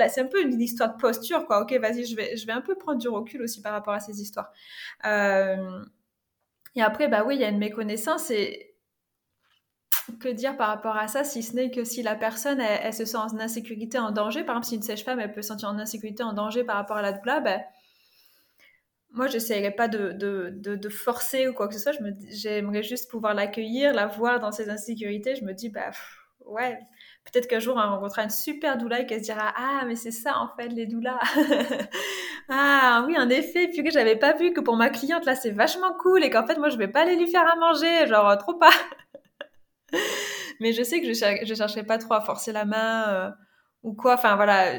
c'est un peu une histoire de posture, quoi. Ok, vas-y, je vais, je vais un peu prendre du recul aussi par rapport à ces histoires. Euh, et après, bah oui, il y a une méconnaissance et que dire par rapport à ça, si ce n'est que si la personne, elle, se sent en insécurité, en danger, par exemple, si une sèche-femme, elle peut se sentir en insécurité, en danger par rapport à la doula, ben, moi, j'essaierais pas de, de, de, forcer ou quoi que ce soit. J'aimerais juste pouvoir l'accueillir, la voir dans ses insécurités. Je me dis, bah, ouais, peut-être qu'un jour, on rencontrera une super doula et qu'elle se dira, ah, mais c'est ça, en fait, les doulas. ah, oui, en effet, puis que j'avais pas vu que pour ma cliente, là, c'est vachement cool et qu'en fait, moi, je vais pas aller lui faire à manger, genre, trop pas. mais je sais que je, je chercherai pas trop à forcer la main euh, ou quoi. Enfin, voilà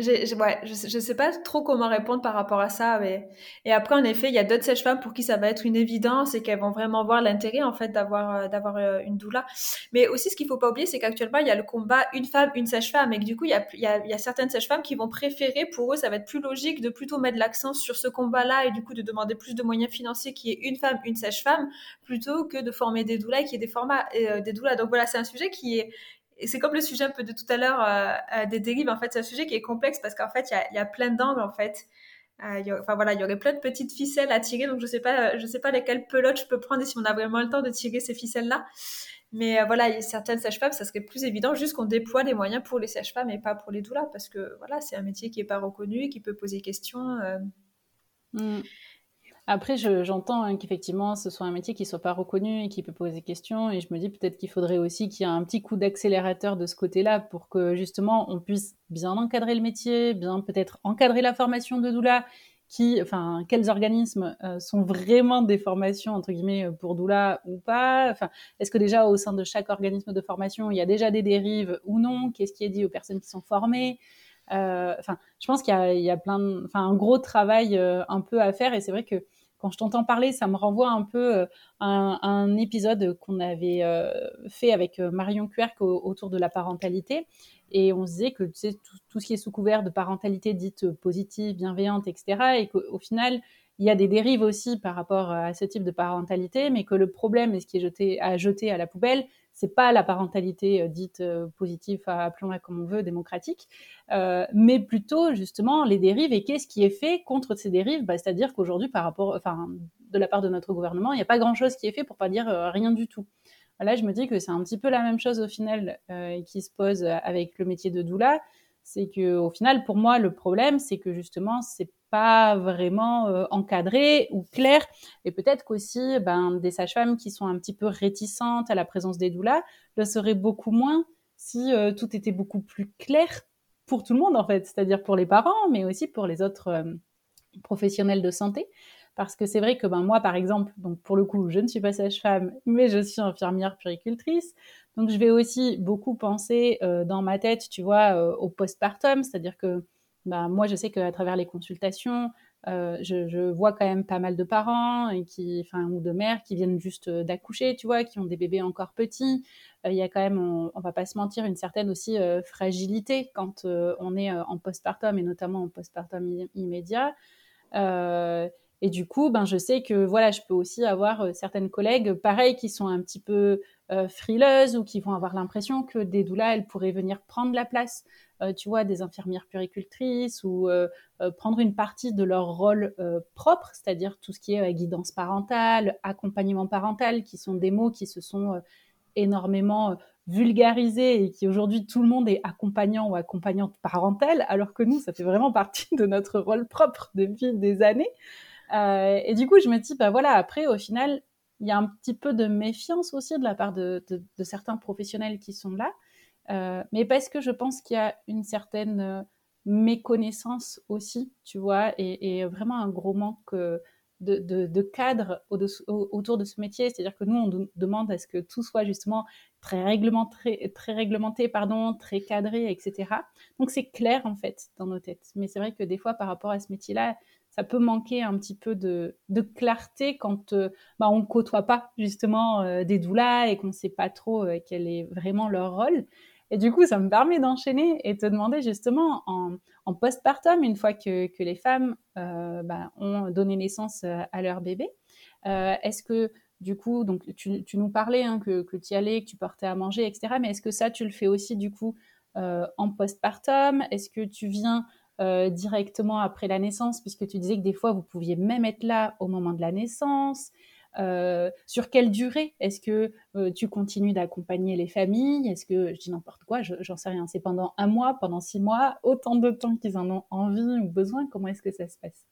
ouais, je, ne sais pas trop comment répondre par rapport à ça. Mais... Et après, en effet, il y a d'autres sages-femmes pour qui ça va être une évidence et qu'elles vont vraiment voir l'intérêt en fait d'avoir euh, d'avoir euh, une doula. Mais aussi, ce qu'il faut pas oublier, c'est qu'actuellement, il y a le combat une femme, une sage-femme, et que du coup, il y a, y y a certaines sages-femmes qui vont préférer, pour eux, ça va être plus logique de plutôt mettre l'accent sur ce combat-là et du coup de demander plus de moyens financiers qui est une femme, une sage-femme, plutôt que de former des doulas qui est des formats euh, des doulas. Donc voilà, c'est un sujet qui est et c'est comme le sujet un peu de tout à l'heure euh, euh, des dérives. En fait, c'est un sujet qui est complexe parce qu'en fait, il y a, plein d'angles en fait. Euh, enfin voilà, il y aurait plein de petites ficelles à tirer, donc je sais pas, je sais pas lesquelles pelotes je peux prendre et si on a vraiment le temps de tirer ces ficelles-là. Mais voilà, y a certaines sages-femmes, ça serait plus évident juste qu'on déploie les moyens pour les sages-femmes et pas pour les doulas, parce que voilà, c'est un métier qui est pas reconnu, qui peut poser question. Mm. Après, j'entends hein, qu'effectivement, ce soit un métier qui ne soit pas reconnu et qui peut poser question. Et je me dis peut-être qu'il faudrait aussi qu'il y ait un petit coup d'accélérateur de ce côté-là pour que justement on puisse bien encadrer le métier, bien peut-être encadrer la formation de doula. Qui, enfin, quels organismes euh, sont vraiment des formations entre guillemets pour doula ou pas Enfin, est-ce que déjà au sein de chaque organisme de formation, il y a déjà des dérives ou non? Qu'est-ce qui est dit aux personnes qui sont formées? Euh, Enfin, je pense qu'il y, a plein, enfin, un gros travail euh, un peu à faire. Et c'est vrai que quand je t'entends parler, ça me renvoie un peu euh, à un, épisode qu'on avait euh, fait avec euh, Marion Querc autour de la parentalité. Et on se disait que tout, ce qui est sous couvert de parentalité dite positive, bienveillante, etc., et qu'au final, il y a des dérives aussi par rapport à ce type de parentalité, mais que le problème, et ce qui est jeté, à jeter à la poubelle, c'est pas la parentalité euh, dite euh, positive, appelons-la comme on veut, démocratique, euh, mais plutôt justement les dérives et qu'est-ce qui est fait contre ces dérives? Bah, C'est-à-dire qu'aujourd'hui, par rapport, enfin, de la part de notre gouvernement, il n'y a pas grand-chose qui est fait pour pas dire rien du tout. Là, je me dis que c'est un petit peu la même chose au final qui se pose avec le métier de doula. C'est que au final, pour moi, le problème, c'est que justement, c'est pas vraiment euh, encadré ou clair. Et peut-être qu'aussi, ben, des sages-femmes qui sont un petit peu réticentes à la présence des doulas le seraient beaucoup moins si euh, tout était beaucoup plus clair pour tout le monde, en fait, c'est-à-dire pour les parents, mais aussi pour les autres euh, professionnels de santé. Parce que c'est vrai que ben, moi, par exemple, donc pour le coup, je ne suis pas sage-femme, mais je suis infirmière puricultrice. Donc je vais aussi beaucoup penser dans ma tête, tu vois, au postpartum, c'est-à-dire que bah, moi, je sais qu'à travers les consultations, euh, je, vois quand même pas mal de parents et qui, enfin, ou de mères qui viennent juste euh, d'accoucher, tu vois, qui ont des bébés encore petits. Euh, il y a quand même, on, on, va pas se mentir, une certaine aussi fragilité quand on est en postpartum et notamment en postpartum immédiat. Et du coup, ben, je sais que voilà, je peux aussi avoir certaines collègues, pareil, qui sont un petit peu frileuses ou qui vont avoir l'impression que des doulas, elles pourraient venir prendre la place tu vois, des infirmières puricultrices ou euh, euh, prendre une partie de leur rôle propre, c'est-à-dire tout ce qui est guidance parentale, accompagnement parental, qui sont des mots qui se sont énormément vulgarisés et qui aujourd'hui tout le monde est accompagnant ou accompagnante parentale, alors que nous, ça fait vraiment partie de notre rôle propre depuis des années. et du coup, je me dis, bah voilà, après, au final, il y a un petit peu de méfiance aussi de la part de certains professionnels qui sont là. Euh, mais parce que je pense qu'il y a une certaine euh, méconnaissance aussi, tu vois, et, vraiment un gros manque euh, de, cadre autour de ce métier. C'est-à-dire que nous, on demande à ce que tout soit justement très réglementé, très, réglementé pardon, très cadré, etc. Donc c'est clair en fait dans nos têtes. Mais c'est vrai que des fois, par rapport à ce métier-là, ça peut manquer un petit peu de, clarté quand bah, on côtoie pas justement des doulas et qu'on ne sait pas trop quel est vraiment leur rôle. Et du coup, ça me permet d'enchaîner et te demander justement en, postpartum, une fois que, les femmes euh, bah, ont donné naissance euh, à leur bébé, euh, est-ce que du coup, donc tu, nous parlais hein, que, que tu y allais, que tu portais à manger, etc. Mais est-ce que ça, tu le fais aussi du coup en postpartum? Est-ce que tu viens directement après la naissance, puisque tu disais que des fois, vous pouviez même être là au moment de la naissance euh, sur quelle durée? Est-ce que euh, tu continues d'accompagner les familles? Est-ce que, je dis n'importe quoi, j'en sais rien, c'est pendant un mois, pendant six mois, autant de temps qu'ils en ont envie ou besoin Comment est-ce que ça se passe?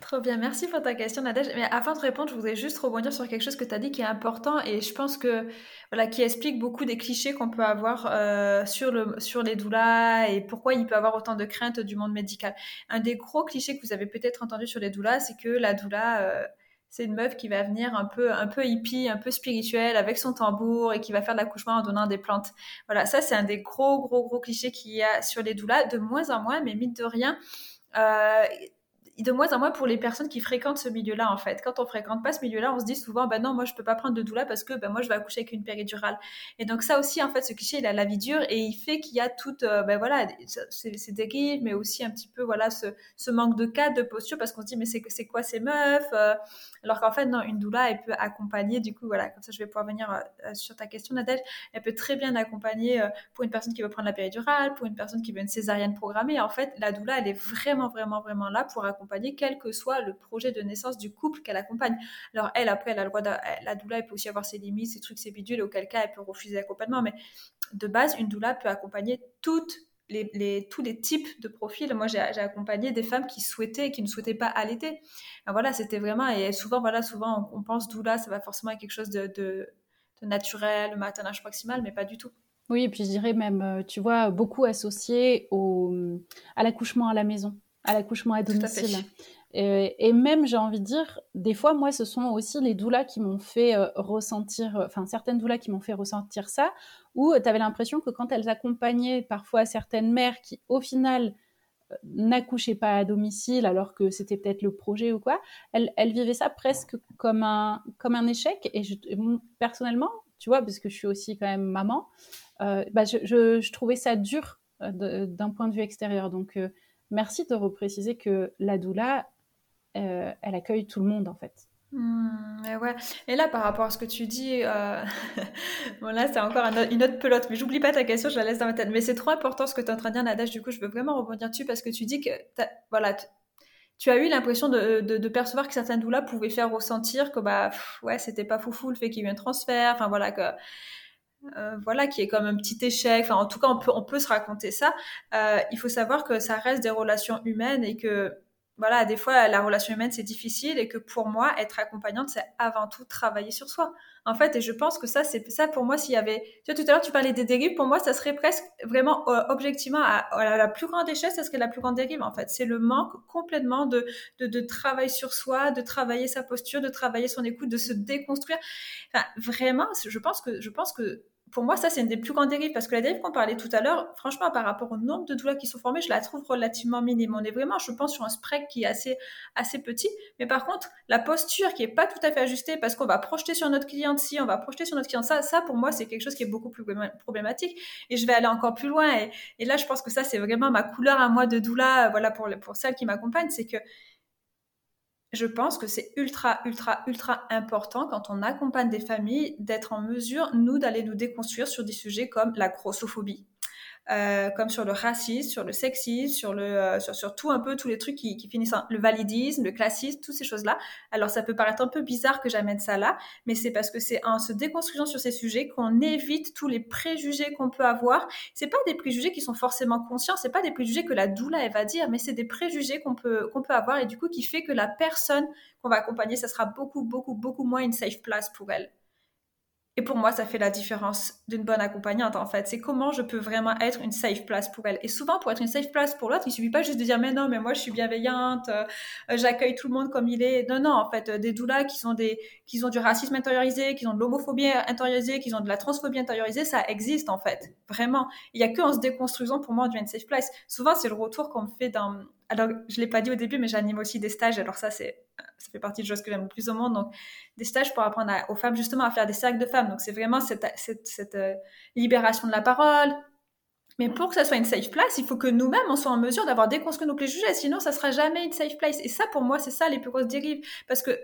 Trop bien, merci pour ta question Nadège. Mais avant de répondre, je voudrais juste rebondir sur quelque chose que tu as dit qui est important et je pense que voilà qui explique beaucoup des clichés qu'on peut avoir euh, sur le sur les doulas et pourquoi il peut avoir autant de craintes du monde médical. Un des gros clichés que vous avez peut-être entendu sur les doulas, c'est que la doula c'est une meuf qui va venir un peu, un peu hippie, un peu spirituelle, avec son tambour et qui va faire de l'accouchement en donnant des plantes. Voilà, ça c'est un des gros, gros, gros clichés qu'il y a sur les doulas, de moins en moins, mais mine de rien. Euh, de moins en moins pour les personnes qui fréquentent ce milieu-là, en fait. Quand on fréquente pas ce milieu-là, on se dit souvent, ben non, moi, je peux pas prendre de doula parce que, ben moi, je vais accoucher avec une péridurale. Et donc, ça aussi, en fait, ce cliché, il a la vie dure et il fait qu'il y a toute, euh, ben voilà, ces dérives, mais aussi un petit peu, voilà, ce, ce manque de cadre, de posture, parce qu'on se dit, mais c'est, c'est quoi ces meufs? Euh, alors qu'en fait, non, une doula, elle peut accompagner, du coup, voilà, comme ça, je vais pouvoir venir euh, sur ta question, Nadège, elle peut très bien accompagner pour une personne qui veut prendre la péridurale, pour une personne qui veut une césarienne programmée. En fait, la doula, elle est vraiment, vraiment, vraiment là pour accompagner quel que soit le projet de naissance du couple qu'elle accompagne. Alors elle, après, elle a le droit de, la doula, elle peut aussi avoir ses limites, ses trucs, ses bidules, auquel cas elle peut refuser l'accompagnement. Mais de base, une doula peut accompagner toutes les, tous les types de profils. Moi, j'ai accompagné des femmes qui souhaitaient et qui ne souhaitaient pas allaiter. voilà, c'était vraiment, et souvent, voilà, souvent on, pense doula, ça va forcément être quelque chose de, de, de naturel, maternage proximal, mais pas du tout. Oui, et puis je dirais même, euh, tu vois, beaucoup associé au, à l'accouchement à la maison, à l'accouchement à domicile. Et, même, j'ai envie de dire, des fois, moi, ce sont aussi les doulas qui m'ont fait euh, ressentir, euh, enfin, certaines doulas qui m'ont fait ressentir ça, où tu avais l'impression que quand elles accompagnaient parfois certaines mères qui, au final, euh, n'accouchaient pas à domicile alors que c'était peut-être le projet ou quoi, elles, vivaient ça presque comme un, comme un échec. Et je, personnellement, tu vois, parce que je suis aussi quand même maman, bah, je, trouvais ça dur d'un point de vue extérieur. Donc, merci de repréciser que la doula, euh, elle accueille tout le monde en fait. Hmm, et, ouais. et là, par rapport à ce que tu dis, euh... bon là, c'est encore une autre pelote, mais j'oublie pas ta question, je la laisse dans ma tête. Mais c'est trop important ce que tu es en train de dire, Nadège. Du coup, je veux vraiment rebondir dessus parce que tu dis que, voilà, tu as eu l'impression de, percevoir que certaines doulas pouvaient faire ressentir que, bah, ouais, c'était pas foufou le fait qu'il y ait eu un transfert, enfin voilà. Euh, voilà, qui est comme un petit échec. Enfin, en tout cas, on peut, on peut se raconter ça. Il faut savoir que ça reste des relations humaines et que voilà, des fois, la relation humaine, c'est difficile et que pour moi, être accompagnante, c'est avant tout travailler sur soi. En fait, et je pense que ça, c'est ça pour moi, s'il y avait, tu vois, tout à l'heure, tu parlais des dérives, pour moi, ça serait presque vraiment, euh, objectivement, à, la plus grande échelle, ça serait la plus grande dérive, en fait. C'est le manque complètement de, de, de, travail sur soi, de travailler sa posture, de travailler son écoute, de se déconstruire. Enfin, vraiment, je pense que, je pense que pour moi, ça, c'est une des plus grandes dérives parce que la dérive qu'on parlait tout à l'heure, franchement, par rapport au nombre de doulas qui sont formées, je la trouve relativement minime. On est vraiment, je pense, sur un spread qui est assez, assez petit. Mais par contre, la posture qui est pas tout à fait ajustée parce qu'on va projeter sur notre cliente ci, on va projeter sur notre cliente ça, ça, pour moi, c'est quelque chose qui est beaucoup plus problématique. Et je vais aller encore plus loin. Et, là, je pense que ça, c'est vraiment ma couleur à moi de doula, voilà, pour, pour celle qui m'accompagne, c'est que je pense que c'est ultra, ultra, ultra important quand on accompagne des familles d'être en mesure, nous, d'aller nous déconstruire sur des sujets comme la grossophobie, euh, comme sur le racisme, sur le sexisme, sur le, euh, sur, sur, tout un peu tous les trucs qui, qui finissent en le validisme, le classisme, toutes ces choses-là. Alors ça peut paraître un peu bizarre que j'amène ça là, mais c'est parce que c'est en se déconstruisant sur ces sujets qu'on évite tous les préjugés qu'on peut avoir. C'est pas des préjugés qui sont forcément conscients, c'est pas des préjugés que la doula elle va dire, mais c'est des préjugés qu'on peut qu'on peut avoir et du coup qui fait que la personne qu'on va accompagner, ça sera beaucoup beaucoup beaucoup moins une safe place pour elle. Et pour moi, ça fait la différence d'une bonne accompagnante, en fait. C'est comment je peux vraiment être une safe place pour elle. Et souvent, pour être une safe place pour l'autre, il suffit pas juste de dire, mais non, mais moi, je suis bienveillante, euh, j'accueille tout le monde comme il est. Non, non, en fait, euh, des doulas qui ont du racisme intériorisé, qui ont de l'homophobie intériorisée, qui ont de la transphobie intériorisée, ça existe, en fait. Vraiment. Il y a que en se déconstruisant, pour moi, on safe place. Souvent, c'est le retour qu'on me fait dans, alors, je l'ai pas dit au début, mais j'anime aussi des stages. Alors ça, c'est, ça fait partie des choses que j'aime le plus au monde. Donc, des stages pour apprendre aux femmes justement à faire des cercles de femmes. Donc, c'est vraiment cette, cette, euh, libération de la parole. Mais pour que ça soit une safe place, il faut que nous-mêmes, on soit en mesure d'avoir déconstruit nos préjugés. Sinon, ça sera jamais une safe place. Et ça, pour moi, c'est ça les plus grosses dérives. Parce que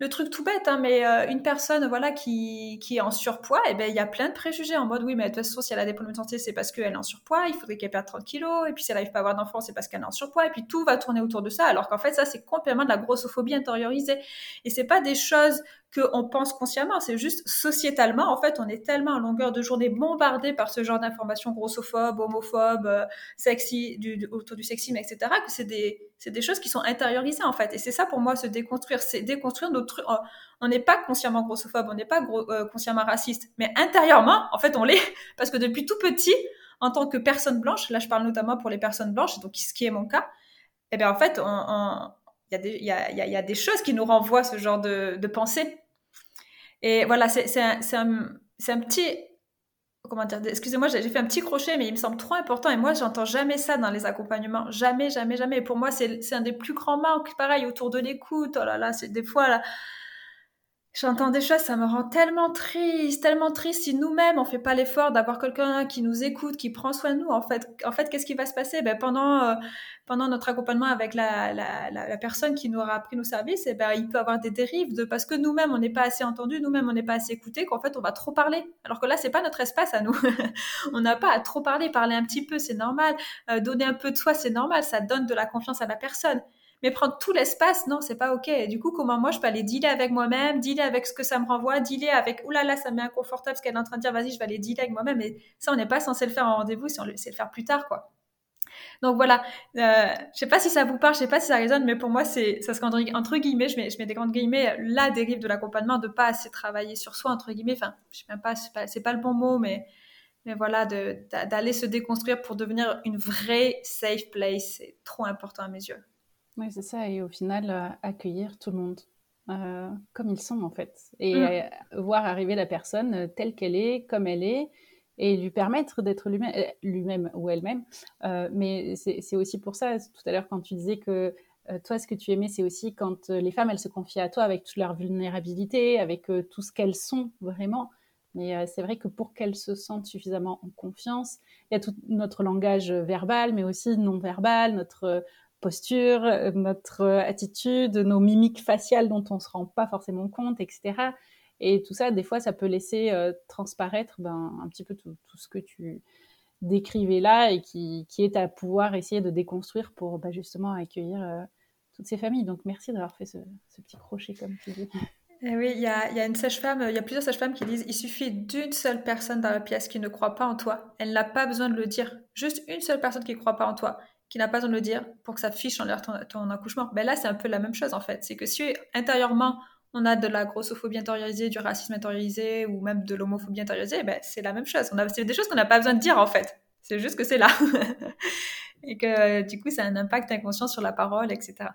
le truc tout bête, hein, mais euh, une personne voilà qui, qui est en surpoids, et eh ben il y a plein de préjugés en mode oui, mais de toute façon, si elle a des problèmes de santé, c'est parce qu'elle est en surpoids, il faudrait qu'elle perde 30 kilos, et puis si elle n'arrive pas à avoir d'enfant, c'est parce qu'elle est en surpoids, et puis tout va tourner autour de ça, alors qu'en fait, ça, c'est complètement de la grossophobie intériorisée. Et c'est pas des choses qu'on pense consciemment, c'est juste sociétalement, en fait, on est tellement à longueur de journée bombardé par ce genre d'informations grossophobes, homophobes, euh, sexy, du, autour du sexisme, etc., que c'est des, c'est des choses qui sont intériorisées, en fait. Et c'est ça, pour moi, se déconstruire, c'est déconstruire notre... On n'est pas consciemment grossophobe, on n'est pas euh, consciemment raciste, mais intérieurement, en fait, on l'est, parce que depuis tout petit, en tant que personne blanche, là, je parle notamment pour les personnes blanches, donc ce qui est mon cas, eh bien, en fait, il y, a des, y, a, des choses qui nous renvoient ce genre de, de pensée. Et voilà, c'est un, un, un, petit. Comment dire Excusez-moi, j'ai fait un petit crochet, mais il me semble trop important. Et moi, j'entends jamais ça dans les accompagnements. Jamais, jamais, jamais. Et pour moi, c'est un des plus grands manques. Pareil, autour de l'écoute. Oh là là, c'est des fois là J'entends des choses, ça me rend tellement triste, tellement triste si nous-mêmes on fait pas l'effort d'avoir quelqu'un qui nous écoute, qui prend soin de nous. En fait, en fait, qu'est-ce qui va se passer? Ben, pendant euh, pendant notre accompagnement avec la, la, la, personne qui nous aura appris nos services, eh ben il peut avoir des dérives de parce que nous-mêmes on n'est pas assez entendu, nous-mêmes on n'est pas assez écouté, qu'en fait on va trop parler. Alors que là c'est pas notre espace à nous. on n'a pas à trop parler, parler un petit peu, c'est normal. Euh, donner un peu de soi, c'est normal. Ça donne de la confiance à la personne. Mais prendre tout l'espace, non, c'est pas OK. Et du coup, comment moi, je peux aller dealer avec moi-même, dealer avec ce que ça me renvoie, dealer avec, oulala, là là, ça m'est inconfortable ce qu'elle est en train de dire, vas-y, je vais aller dealer avec moi-même. Et ça, on n'est pas censé le faire en rendez-vous, c'est le faire plus tard, quoi. Donc voilà, euh, je sais pas si ça vous parle, je sais pas si ça résonne, mais pour moi, c'est, ça se entre guillemets, je mets, je mets des grandes guillemets, la dérive de l'accompagnement, de pas assez travailler sur soi, entre guillemets, enfin, je sais même pas, c'est pas, pas le bon mot, mais, mais voilà, d'aller se déconstruire pour devenir une vraie safe place, c'est trop important à mes yeux. Oui, c'est ça. Et au final, euh, accueillir tout le monde euh, comme ils sont, en fait. Et mm. euh, voir arriver la personne telle qu'elle est, comme elle est, et lui permettre d'être lui-même ou elle-même. mais c'est aussi pour ça, tout à l'heure, quand tu disais que toi, ce que tu aimais, c'est aussi quand les femmes, elles se confient à toi avec toute leur vulnérabilité, avec tout ce qu'elles sont vraiment. Mais c'est vrai que pour qu'elles se sentent suffisamment en confiance, il y a tout notre langage verbal, mais aussi non verbal, notre posture, euh, notre euh, attitude, nos mimiques faciales dont on se rend pas forcément compte, etc. Et tout ça, des fois, ça peut laisser euh, transparaître ben, un petit peu tout, ce que tu décrivais là et qui, est à pouvoir essayer de déconstruire pour bah, justement accueillir toutes ces familles. Donc merci d'avoir fait ce, petit crochet, comme tu dis. Eh oui, il y a, y a, une sage-femme, il y a plusieurs sages-femmes qui disent il suffit d'une seule personne dans la pièce qui ne croit pas en toi. Elle n'a pas besoin de le dire. Juste une seule personne qui ne croit pas en toi qui n'a pas besoin de le dire pour que ça fiche en l'air ton, accouchement. Ben là, c'est un peu la même chose en fait. C'est que si intérieurement, on a de la grossophobie intériorisée, du racisme intériorisé ou même de l'homophobie intériorisée, ben, c'est la même chose. C'est des choses qu'on n'a pas besoin de dire en fait. C'est juste que c'est là. et que du coup, ça a un impact inconscient sur la parole, etc.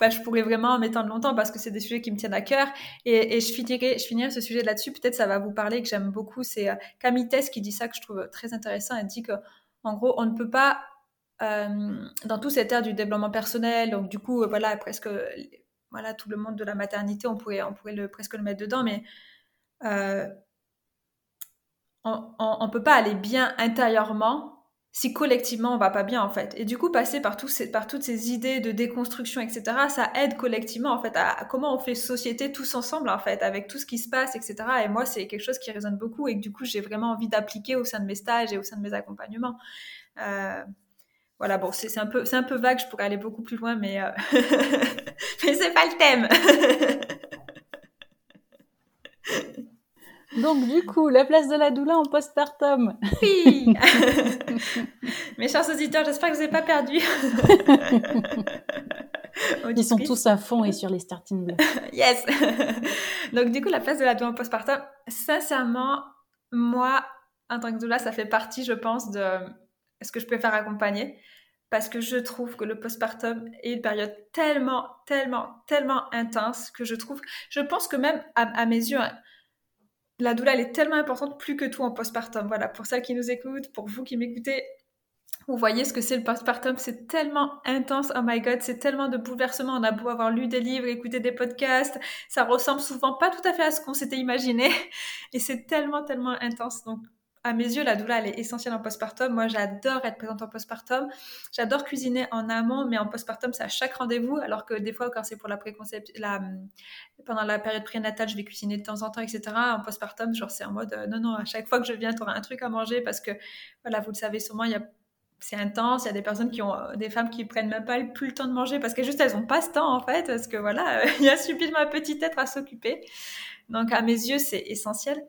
Ben, je pourrais vraiment m'étendre longtemps parce que c'est des sujets qui me tiennent à cœur. Et, je, finirai, ce sujet là-dessus. Peut-être ça va vous parler, que j'aime beaucoup. C'est euh, Camille Tess qui dit ça, que je trouve très intéressant. Elle dit que, en gros, on ne peut pas euh, dans tout cette ère du développement personnel, donc du coup, voilà, presque, voilà, tout le monde de la maternité, on pourrait, on pourrait le, presque le mettre dedans, mais euh, on ne peut pas aller bien intérieurement si collectivement on va pas bien en fait. Et du coup, passer par, ces, par toutes ces idées de déconstruction, etc., ça aide collectivement en fait à, comment on fait société tous ensemble en fait, avec tout ce qui se passe, etc. Et moi, c'est quelque chose qui résonne beaucoup et que du coup, j'ai vraiment envie d'appliquer au sein de mes stages et au sein de mes accompagnements. Euh, voilà, bon, c'est un, peu, un peu vague, je pourrais aller beaucoup plus loin, mais, euh... mais c'est pas le thème. Donc, du coup, la place de la doula en postpartum. Oui Mes chers auditeurs, j'espère que vous n'avez pas perdu. Ils sont tous à fond et sur les starting blocks. yes Donc, du coup, la place de la doula en postpartum, sincèrement, moi, en tant que doula, ça fait partie, je pense, de est-ce que je peux faire accompagner parce que je trouve que le postpartum est une période tellement, tellement, tellement intense que je trouve, je pense que même à, mes yeux, hein, la douleur elle est tellement importante plus que tout en postpartum. Voilà, pour celles qui nous écoutent, pour vous qui m'écoutez, vous voyez ce que c'est le postpartum, c'est tellement intense, oh my god, c'est tellement de bouleversements. On a beau avoir lu des livres, écouté des podcasts, ça ressemble souvent pas tout à fait à ce qu'on s'était imaginé, et c'est tellement, tellement intense. Donc à mes yeux, la doula, elle est essentielle en postpartum. Moi, j'adore être présente en postpartum. J'adore cuisiner en amont, mais en postpartum, c'est à chaque rendez-vous. Alors que des fois, quand c'est pour la préconception, la, pendant la période prénatale, je vais cuisiner de temps en temps, etc. En postpartum, genre, c'est en mode, euh, non, non, à chaque fois que je viens, tu auras un truc à manger parce que, voilà, vous le savez sûrement, il y a c'est intense. Il y a des personnes qui ont, des femmes qui prennent même pas plus le temps de manger parce que juste elles ont pas ce temps en fait, parce que voilà, il y a subi ma petite être à s'occuper. Donc à mes yeux, c'est essentiel.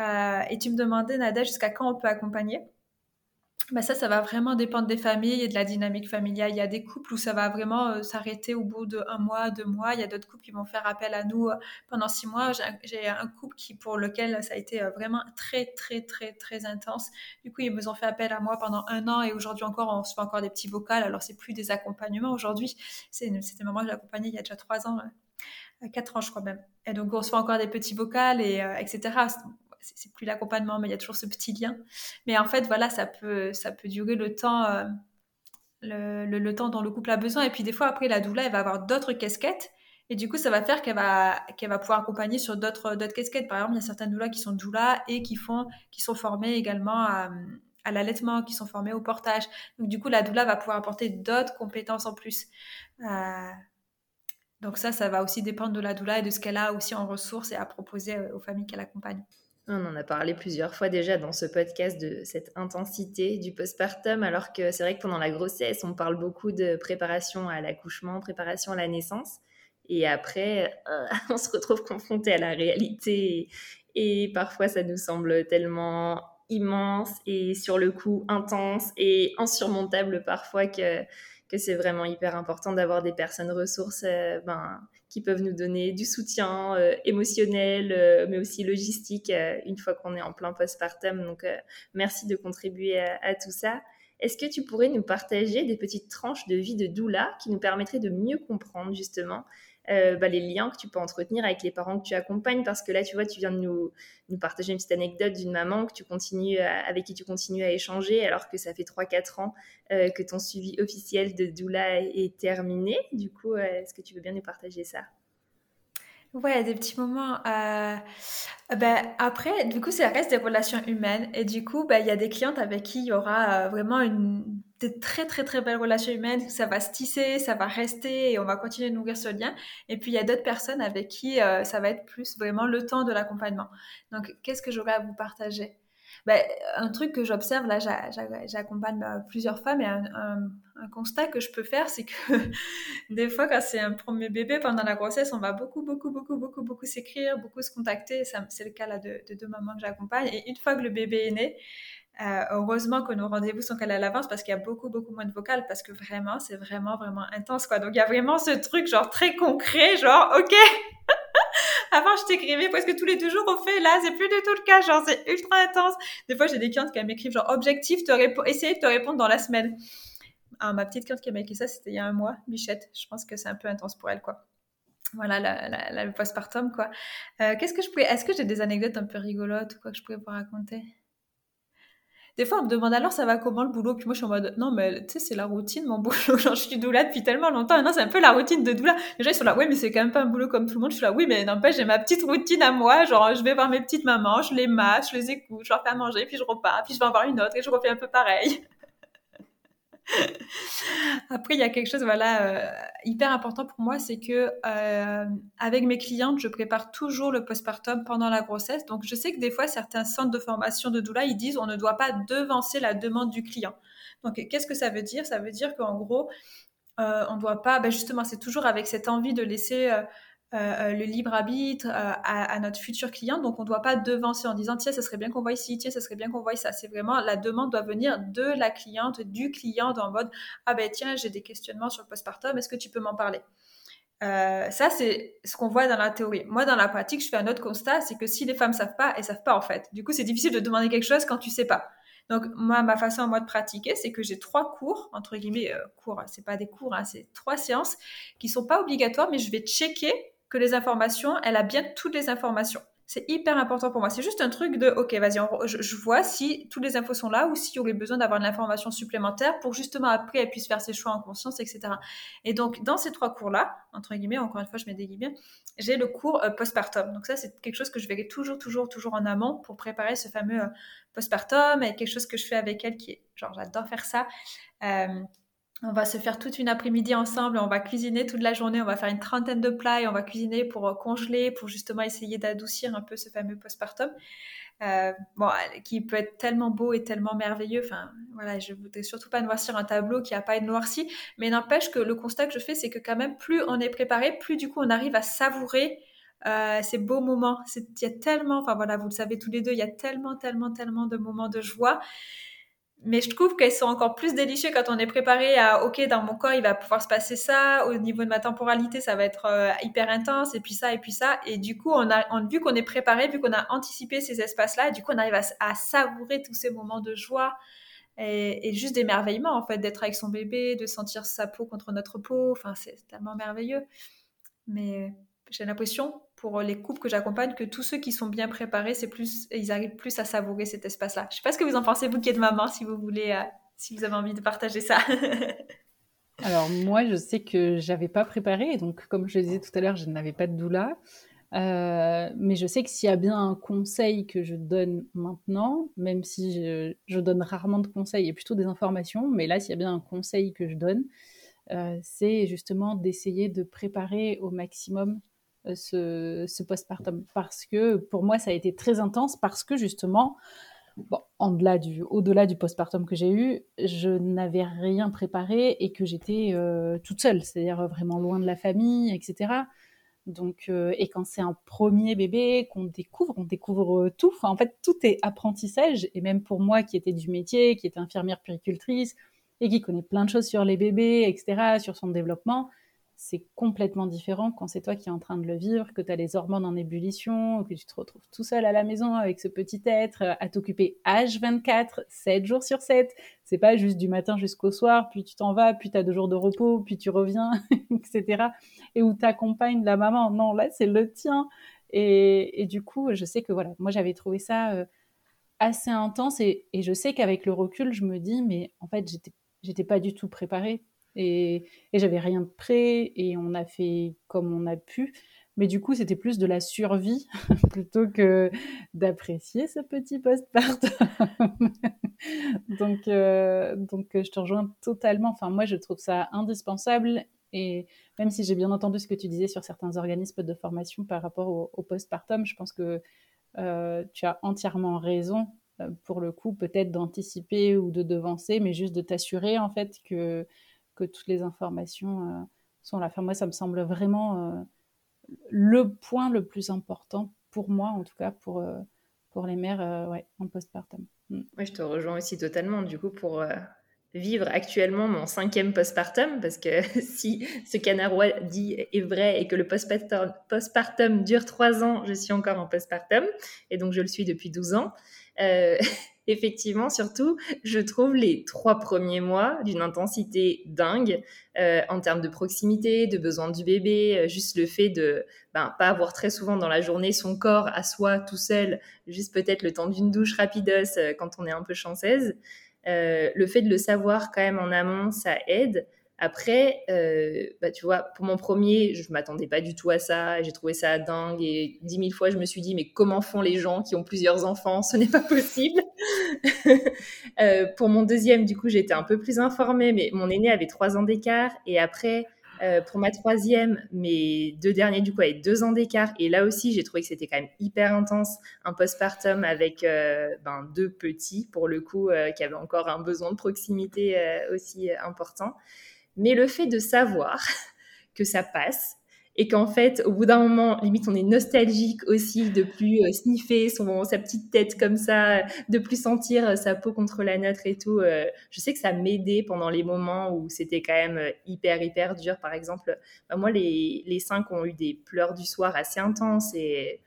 Euh, et tu me demandais, Nada, jusqu'à quand on peut accompagner? Bah ça, ça va vraiment dépendre des familles et de la dynamique familiale. Il y a des couples où ça va vraiment euh, s'arrêter au bout de mois, deux mois. Il y a d'autres couples qui vont faire appel à nous euh, pendant six mois. J'ai un couple qui, pour lequel ça a été vraiment très, très, très, très intense. Du coup, ils me ont fait appel à moi pendant un an et aujourd'hui encore, on se fait encore des petits vocals. Alors, c'est plus des accompagnements aujourd'hui. C'était maman que j'accompagnais il y a déjà trois ans, quatre ans, je crois même. Et donc, on se fait encore des petits vocals et etc c'est plus l'accompagnement, mais il y a toujours ce petit lien. Mais en fait, voilà, ça peut, ça peut durer le temps, euh, le, temps dont le couple a besoin. Et puis des fois, après, la doula, elle va avoir d'autres casquettes. Et du coup, ça va faire qu'elle va, qu'elle va pouvoir accompagner sur d'autres, d'autres casquettes. Par exemple, il y a certaines doulas qui sont doulas et qui, font, qui sont formées également à, à l'allaitement, qui sont formées au portage. Donc du coup, la doula va pouvoir apporter d'autres compétences en plus. Euh, donc ça, ça va aussi dépendre de la doula et de ce qu'elle a aussi en ressources et à proposer euh, aux familles qu'elle accompagne. On en a parlé plusieurs fois déjà dans ce podcast de cette intensité du postpartum, alors que c'est vrai que pendant la grossesse, on parle beaucoup de préparation à l'accouchement, préparation à la naissance. Et après, euh, on se retrouve confronté à la réalité. Et parfois, ça nous semble tellement immense et sur le coup intense et insurmontable parfois que, que c'est vraiment hyper important d'avoir des personnes ressources euh, ben, qui peuvent nous donner du soutien euh, émotionnel, euh, mais aussi logistique euh, une fois qu'on est en plein postpartum. Donc, merci de contribuer à, tout ça. Est-ce que tu pourrais nous partager des petites tranches de vie de doula qui nous permettraient de mieux comprendre justement euh, bah, les liens que tu peux entretenir avec les parents que tu accompagnes parce que là tu vois tu viens de nous, nous partager une petite anecdote d'une maman que tu continues avec qui tu continues à échanger alors que ça fait 3-4 ans euh, que ton suivi officiel de doula est terminé du coup euh, est-ce que tu veux bien nous partager ça? Ouais, des petits moments. Ben, après, du coup, ça reste des relations humaines. Et du coup, ben, il y a des clientes avec qui il y aura vraiment une des très très très belles relations humaines, ça va se tisser, ça va rester et on va continuer de nourrir ce lien. Et puis il y a d'autres personnes avec qui euh, ça va être plus vraiment le temps de l'accompagnement. Donc qu'est-ce que j'aurais à vous partager? Ben, Un truc que j'observe, là j'accompagne bah, plusieurs femmes et un, constat que je peux faire, c'est que des fois quand c'est un premier bébé pendant la grossesse, on va beaucoup beaucoup beaucoup beaucoup beaucoup s'écrire, beaucoup se contacter. C'est le cas là de deux mamans que j'accompagne. Et une fois que le bébé est né, euh, heureusement que nos rendez-vous sont calés à l'avance parce qu'il y a beaucoup, beaucoup moins de vocales parce que vraiment, c'est vraiment, vraiment intense, quoi. Donc, il y a vraiment ce truc, genre, très concret, genre, OK. Avant, je t'écrivais presque tous les deux jours au fait. Là, c'est plus du tout le cas. Genre, c'est ultra intense. Des fois, j'ai des clientes qui m'écrivent, genre, objectif, te essayer de te répondre dans la semaine. Ah, ma petite cliente qui m'a écrit ça, c'était il y a un mois, Bichette. Je pense que c'est un peu intense pour elle, quoi voilà la, le postpartum quoi. Euh, qu'est-ce que je pourrais Est-ce que j'ai des anecdotes un peu rigolotes ou quoi que je pourrais vous raconter? Des fois, on me demande alors ça va comment le boulot? Puis moi, je suis en mode non, mais tu sais, c'est la routine, mon boulot. Genre, je suis doula depuis tellement longtemps. Non, c'est un peu la routine de doula. Les gens, ils sont là, oui, mais c'est quand même pas un boulot comme tout le monde. Je suis là, oui, mais n'empêche, j'ai ma petite routine à moi. Genre, je vais voir mes petites mamans, je les mate, je les écoute, je leur fais à manger, puis je repars, puis je vais en voir une autre et je refais un peu pareil. Après, il y a quelque chose, voilà, euh, hyper important pour moi, c'est que euh, avec mes clientes, je prépare toujours le postpartum pendant la grossesse. Donc, je sais que des fois, certains centres de formation de doula, ils disent on ne doit pas devancer la demande du client. Donc, qu'est-ce que ça veut dire? Ça veut dire qu'en gros, euh, on ne doit pas, ben justement, c'est toujours avec cette envie de laisser euh, euh, le libre arbitre euh, à, notre futur client. Donc, on ne doit pas devancer en disant tiens, ça serait bien qu'on voie ici, tiens, ça serait bien qu'on voie ça. C'est vraiment la demande doit venir de la cliente, du client, en mode ah ben tiens, j'ai des questionnements sur le postpartum, est-ce que tu peux m'en parler? Ça, c'est ce qu'on voit dans la théorie. Moi, dans la pratique, je fais un autre constat, c'est que si les femmes savent pas, elles savent pas en fait. Du coup, c'est difficile de demander quelque chose quand tu sais pas. Donc, moi, ma façon moi de pratiquer, c'est que j'ai trois cours, entre guillemets, cours, c'est pas des cours, hein, c'est trois séances qui sont pas obligatoires, mais je vais checker que les informations, elle a bien toutes les informations. C'est hyper important pour moi. C'est juste un truc de, ok, vas-y, je, vois si toutes les infos sont là ou s'il y aurait besoin d'avoir de l'information supplémentaire pour justement après elle puisse faire ses choix en conscience, etc. Et donc, dans ces trois cours-là, entre guillemets, encore une fois, je mets des guillemets, j'ai le cours euh, postpartum. Donc ça, c'est quelque chose que je verrai toujours, toujours, toujours en amont pour préparer ce fameux euh, postpartum et quelque chose que je fais avec elle qui est, genre, j'adore faire ça. Euh, on va se faire toute une après-midi ensemble, on va cuisiner toute la journée, on va faire une trentaine de plats et on va cuisiner pour euh, congeler, pour justement essayer d'adoucir un peu ce fameux postpartum. Euh, bon, qui peut être tellement beau et tellement merveilleux. Enfin, voilà, je voudrais surtout pas noircir un tableau qui a pas été noirci, mais n'empêche que le constat que je fais, c'est que quand même, plus on est préparé, plus du coup on arrive à savourer euh, ces beaux moments. Il y a tellement, enfin voilà, vous le savez tous les deux, il y a tellement, tellement, tellement de moments de joie mais je trouve qu'elles sont encore plus délicieuses quand on est préparé à ok dans mon corps il va pouvoir se passer ça. Au niveau de ma temporalité ça va être euh, hyper intense et puis ça et puis ça. Et du coup on a vu qu'on est préparé vu qu'on a anticipé ces espaces là du coup on arrive à, savourer tous ces moments de joie et, et juste d'émerveillement en fait d'être avec son bébé de sentir sa peau contre notre peau. Enfin c'est tellement merveilleux. Mais j'ai l'impression pour les couples que j'accompagne que tous ceux qui sont bien préparés, c'est plus, ils arrivent plus à savourer cet espace-là. Je sais pas ce que vous en pensez, vous qui êtes maman, si vous voulez, euh, si vous avez envie de partager ça. Alors moi, je sais que j'avais pas préparé, donc comme je le disais tout à l'heure, je n'avais pas de doula. Euh, mais je sais que s'il y a bien un conseil que je donne maintenant, même si je, donne rarement de conseils et plutôt des informations, mais là, s'il y a bien un conseil que je donne, euh, c'est justement d'essayer de préparer au maximum ce, ce postpartum parce que pour moi ça a été très intense parce que justement bon, au-delà du, au-delà du postpartum que j'ai eu, je n'avais rien préparé et que j'étais euh, toute seule, c'est-à-dire vraiment loin de la famille, etc. Donc, euh, et quand c'est un premier bébé qu'on découvre, on découvre tout. En fait, tout est apprentissage. Et même pour moi, qui était du métier, qui était infirmière puricultrice et qui connaît plein de choses sur les bébés, etc., sur son développement, c'est complètement différent quand c'est toi qui es en train de le vivre, que tu as les hormones en ébullition, que tu te retrouves tout seul à la maison avec ce petit être à t'occuper H24, 7 jours sur 7. C'est pas juste du matin jusqu'au soir, puis tu t'en vas, puis tu as deux jours de repos, puis tu reviens, etc. Et où t'accompagnes la maman. Non, là, c'est le tien. Et, du coup, je sais que voilà, moi j'avais trouvé ça euh, assez intense et, et je sais qu'avec le recul, je me dis, mais en fait, j'étais pas du tout préparée et, j'avais rien de prêt et on a fait comme on a pu. Mais du coup, c'était plus de la survie plutôt que d'apprécier ce petit postpartum. donc, euh, donc, je te rejoins totalement. Enfin, moi, je trouve ça indispensable. Et même si j'ai bien entendu ce que tu disais sur certains organismes de formation par rapport au, postpartum, je pense que euh, tu as entièrement raison euh, pour le coup, peut-être d'anticiper ou de devancer, mais juste de t'assurer en fait que toutes les informations euh, sont là. Moi, ça me semble vraiment euh, le point le plus important pour moi, en tout cas, pour, euh, pour les mères en postpartum. Mm. Je te rejoins aussi totalement, du coup, pour vivre actuellement mon cinquième postpartum, parce que si ce canard dit est vrai et que le postpartum, postpartum dure trois ans, je suis encore en postpartum, et donc je le suis depuis 12 ans. effectivement, surtout, je trouve les trois premiers mois d'une intensité dingue euh, en termes de proximité, de besoin du bébé, euh, juste le fait de ben, pas avoir très souvent dans la journée son corps à soi tout seul, juste peut-être le temps d'une douche rapidos euh, quand on est un peu chanceuse. le fait de le savoir quand même en amont, ça aide. Après, euh, bah, tu vois, pour mon premier, je ne m'attendais pas du tout à ça. J'ai trouvé ça dingue. Et dix mille fois, je me suis dit, mais comment font les gens qui ont plusieurs enfants? Ce n'est pas possible. euh, pour mon deuxième, du coup, j'étais un peu plus informée, mais mon aîné avait trois ans d'écart. Et après, euh, pour ma troisième, mes deux derniers, du coup, avaient deux ans d'écart. Et là aussi, j'ai trouvé que c'était quand même hyper intense. Un postpartum avec ben, deux petits, pour le coup, qui avaient encore un besoin de proximité aussi important. Mais le fait de savoir que ça passe et qu'en fait, au bout d'un moment, limite, on est nostalgique aussi de plus euh, sniffer son, sa petite tête comme ça, de plus sentir euh, sa peau contre la nôtre et tout. Euh, je sais que ça m'aidait pendant les moments où c'était quand même hyper, hyper dur. Par exemple, bah, moi, les, les cinq ont eu des pleurs du soir assez intenses et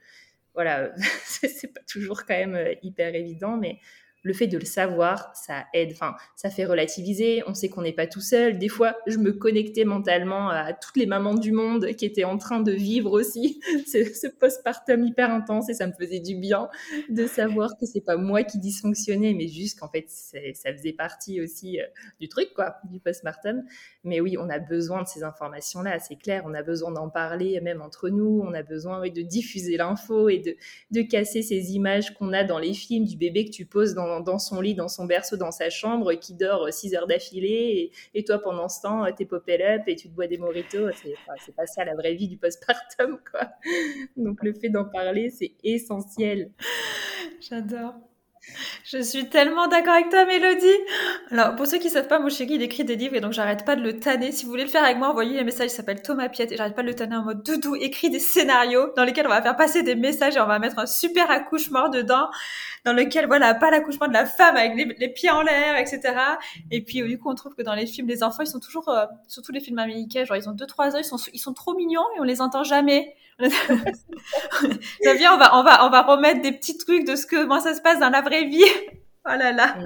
voilà, c'est pas toujours quand même hyper évident, mais le fait de le savoir, ça aide, enfin, ça fait relativiser, on sait qu'on n'est pas tout seul. Des fois, je me connectais mentalement à toutes les mamans du monde qui étaient en train de vivre aussi ce, postpartum hyper intense et ça me faisait du bien de savoir que c'est pas moi qui dysfonctionnais, mais juste qu'en fait, ça faisait partie aussi euh, du truc, quoi, du postpartum. Mais oui, on a besoin de ces informations-là, c'est clair, on a besoin d'en parler même entre nous, on a besoin de diffuser l'info et de, de casser ces images qu'on a dans les films du bébé que tu poses dans dans, son lit, dans son berceau, dans sa chambre, qui dort 6 heures d'affilée, et, toi pendant ce temps, t'es popé up et tu te bois des moritos. C'est pas ça la vraie vie du postpartum, quoi. Donc le fait d'en parler, c'est essentiel. J'adore. Je suis tellement d'accord avec toi, Mélodie. Alors, pour ceux qui savent pas, mon chéri, il écrit des livres et donc j'arrête pas de le tanner. Si vous voulez le faire avec moi, envoyez un message. Il s'appelle Thomas Piette et j'arrête pas de le tanner en mode doudou. Écrit des scénarios dans lesquels on va faire passer des messages et on va mettre un super accouchement dedans, dans lequel, voilà, pas l'accouchement de la femme avec les, pieds en l'air, etc. Et puis, du coup, on trouve que dans les films, les enfants, ils sont toujours, euh, surtout les films américains, genre, ils ont deux, trois ans, ils sont, ils sont trop mignons et on les entend jamais. bien, on va, on va, on va remettre des petits trucs de ce que, comment ça se passe dans la vraie vie. Oh là là.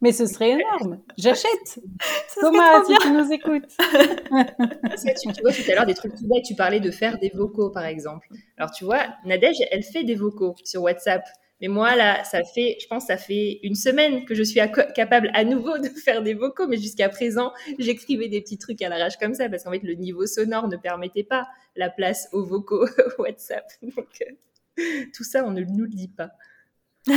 Mais ce serait énorme. J'achète. Thomas, si tu nous écoutes. tu, tu, vois tout à l'heure des trucs tout bêtes. Tu parlais de faire des vocaux, par exemple. Alors, tu vois, Nadège, elle fait des vocaux sur WhatsApp. Mais moi, là, ça fait, je pense, ça fait une semaine que je suis capable à nouveau de faire des vocaux. Mais jusqu'à présent, j'écrivais des petits trucs à l'arrache comme ça parce qu'en fait, le niveau sonore ne permettait pas la place aux vocaux WhatsApp. Donc, euh, tout ça, on ne nous le dit pas.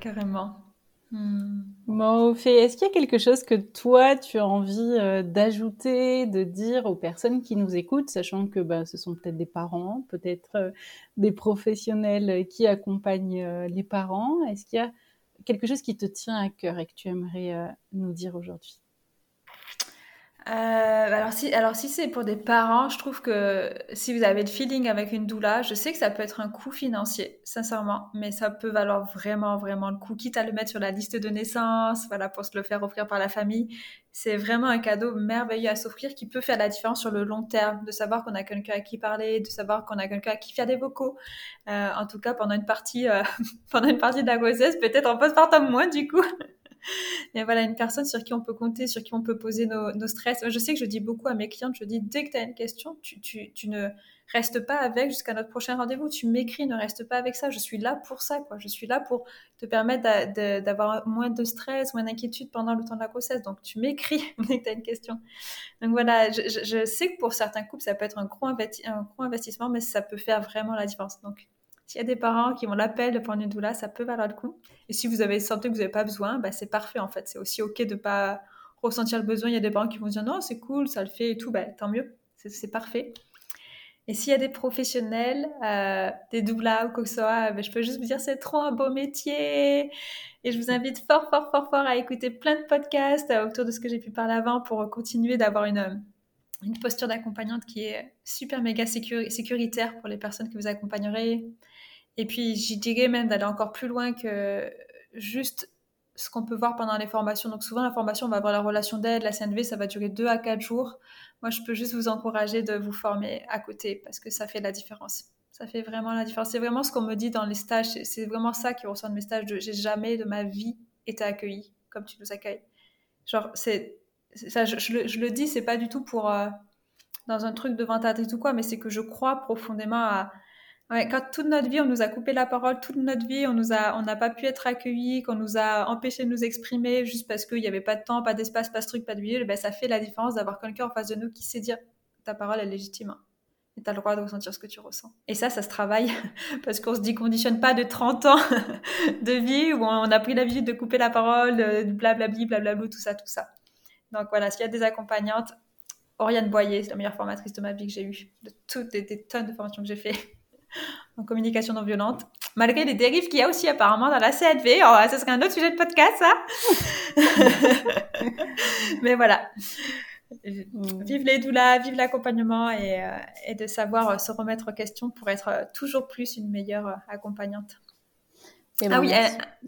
Carrément. Bon, est-ce qu'il y a quelque chose que toi, tu as envie euh, d'ajouter, de dire aux personnes qui nous écoutent, sachant que bah, ce sont peut-être des parents, peut-être euh, des professionnels qui accompagnent euh, les parents? Est-ce qu'il y a quelque chose qui te tient à cœur et que tu aimerais nous dire aujourd'hui? Euh, alors si, alors si c'est pour des parents, je trouve que si vous avez le feeling avec une doula, je sais que ça peut être un coût financier, sincèrement, mais ça peut valoir vraiment, vraiment le coup, quitte à le mettre sur la liste de naissance, voilà, pour se le faire offrir par la famille. C'est vraiment un cadeau merveilleux à s'offrir qui peut faire la différence sur le long terme, de savoir qu'on a quelqu'un à qui parler, de savoir qu'on a quelqu'un à qui faire des vocaux. Euh, en tout cas, pendant une partie, euh, pendant une partie de la grossesse, peut-être en postpartum moins du coup. Mais voilà, une personne sur qui on peut compter, sur qui on peut poser nos, stress. Je sais que je dis beaucoup à mes clientes, je dis dès que tu as une question, tu, tu, ne restes pas avec jusqu'à notre prochain rendez-vous. Tu m'écris, ne reste pas avec ça. Je suis là pour ça, quoi. Je suis là pour te permettre d'avoir moins de stress, moins d'inquiétude pendant le temps de la grossesse. Donc, tu m'écris dès que tu as une question. Donc voilà, je, je, sais que pour certains couples, ça peut être un gros, un gros investissement, mais ça peut faire vraiment la différence. Donc, s'il y a des parents qui ont l'appel de prendre une doula, ça peut valoir le coup. Et si vous avez senti que vous n'avez pas besoin, bah, c'est parfait en fait. C'est aussi ok de pas ressentir le besoin. Il y a des parents qui vont dire non, c'est cool, ça le fait et tout, bah, tant mieux, c'est parfait. Et s'il y a des professionnels, euh, des doulas ou quoi que ce soit, bah, je peux juste vous dire c'est trop un beau métier. Et je vous invite fort, fort, fort, fort à écouter plein de podcasts euh, autour de ce que j'ai pu parler avant pour continuer d'avoir une, une posture d'accompagnante qui est super méga sécuritaire pour les personnes que vous accompagnerez, et puis, j'y dirais même d'aller encore plus loin que juste ce qu'on peut voir pendant les formations. Donc, souvent, la formation, on va avoir la relation d'aide, la CNV, ça va durer deux à quatre jours. Moi, je peux juste vous encourager de vous former à côté parce que ça fait la différence. Ça fait vraiment la différence. C'est vraiment ce qu'on me dit dans les stages. C'est vraiment ça qui ressort de mes stages. J'ai jamais de ma vie été accueillie comme tu nous accueilles. Genre, c'est ça, je, le, je, le, dis, c'est pas du tout pour euh, dans un truc de vente ou quoi, mais c'est que je crois profondément à, quand toute notre vie, on nous a coupé la parole, toute notre vie, on nous on n'a pas pu être accueillis, qu'on nous a empêché de nous exprimer juste parce qu'il n'y avait pas de temps, pas d'espace, pas de truc, pas de milieu, ben, ça fait la différence d'avoir quelqu'un en face de nous qui sait dire ta parole est légitime. Hein. Et tu as le droit de ressentir ce que tu ressens. Et ça, ça se travaille parce qu'on se dit conditionne pas de 30 ans de vie où on a pris l'habitude de couper la parole, blablabli, blablabla, tout ça, tout ça. Donc voilà, s'il y a des accompagnantes, Oriane Boyer, c'est la meilleure formatrice de ma vie que j'ai eue, de toutes les, tonnes de formations que j'ai fait. en communication non violente, malgré les dérives qu'il y a aussi apparemment dans la CNV. Oh, ça serait un autre sujet de podcast, ça. Mais voilà. Mm. Vive les doulas, vive l'accompagnement et, euh, et, de savoir euh, se remettre en question pour être euh, toujours plus une meilleure accompagnante. Ah oui,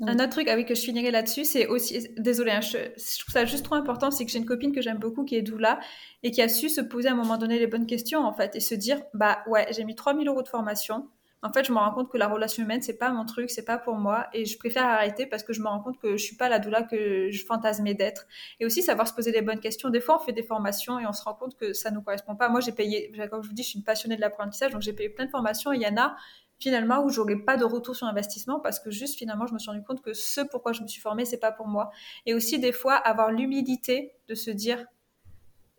un, autre truc ah oui, que je finirai là-dessus, c'est aussi, désolé, hein, je, je, trouve ça juste trop important, c'est que j'ai une copine que j'aime beaucoup qui est doula et qui a su se poser à un moment donné les bonnes questions en fait et se dire, bah ouais, j'ai mis 3000 euros de formation, en fait, je me rends compte que la relation humaine, c'est pas mon truc, c'est pas pour moi, et je préfère arrêter parce que je me rends compte que je suis pas la doula que je fantasmais d'être. Et aussi savoir se poser les bonnes questions. Des fois, on fait des formations et on se rend compte que ça nous correspond pas. Moi, j'ai payé, comme je vous dis, je suis une passionnée de l'apprentissage, donc j'ai payé plein de formations. Et il y en a finalement où j'aurais pas de retour sur investissement parce que juste finalement, je me suis rendu compte que ce pourquoi je me suis formée, c'est pas pour moi. Et aussi des fois avoir l'humilité de se dire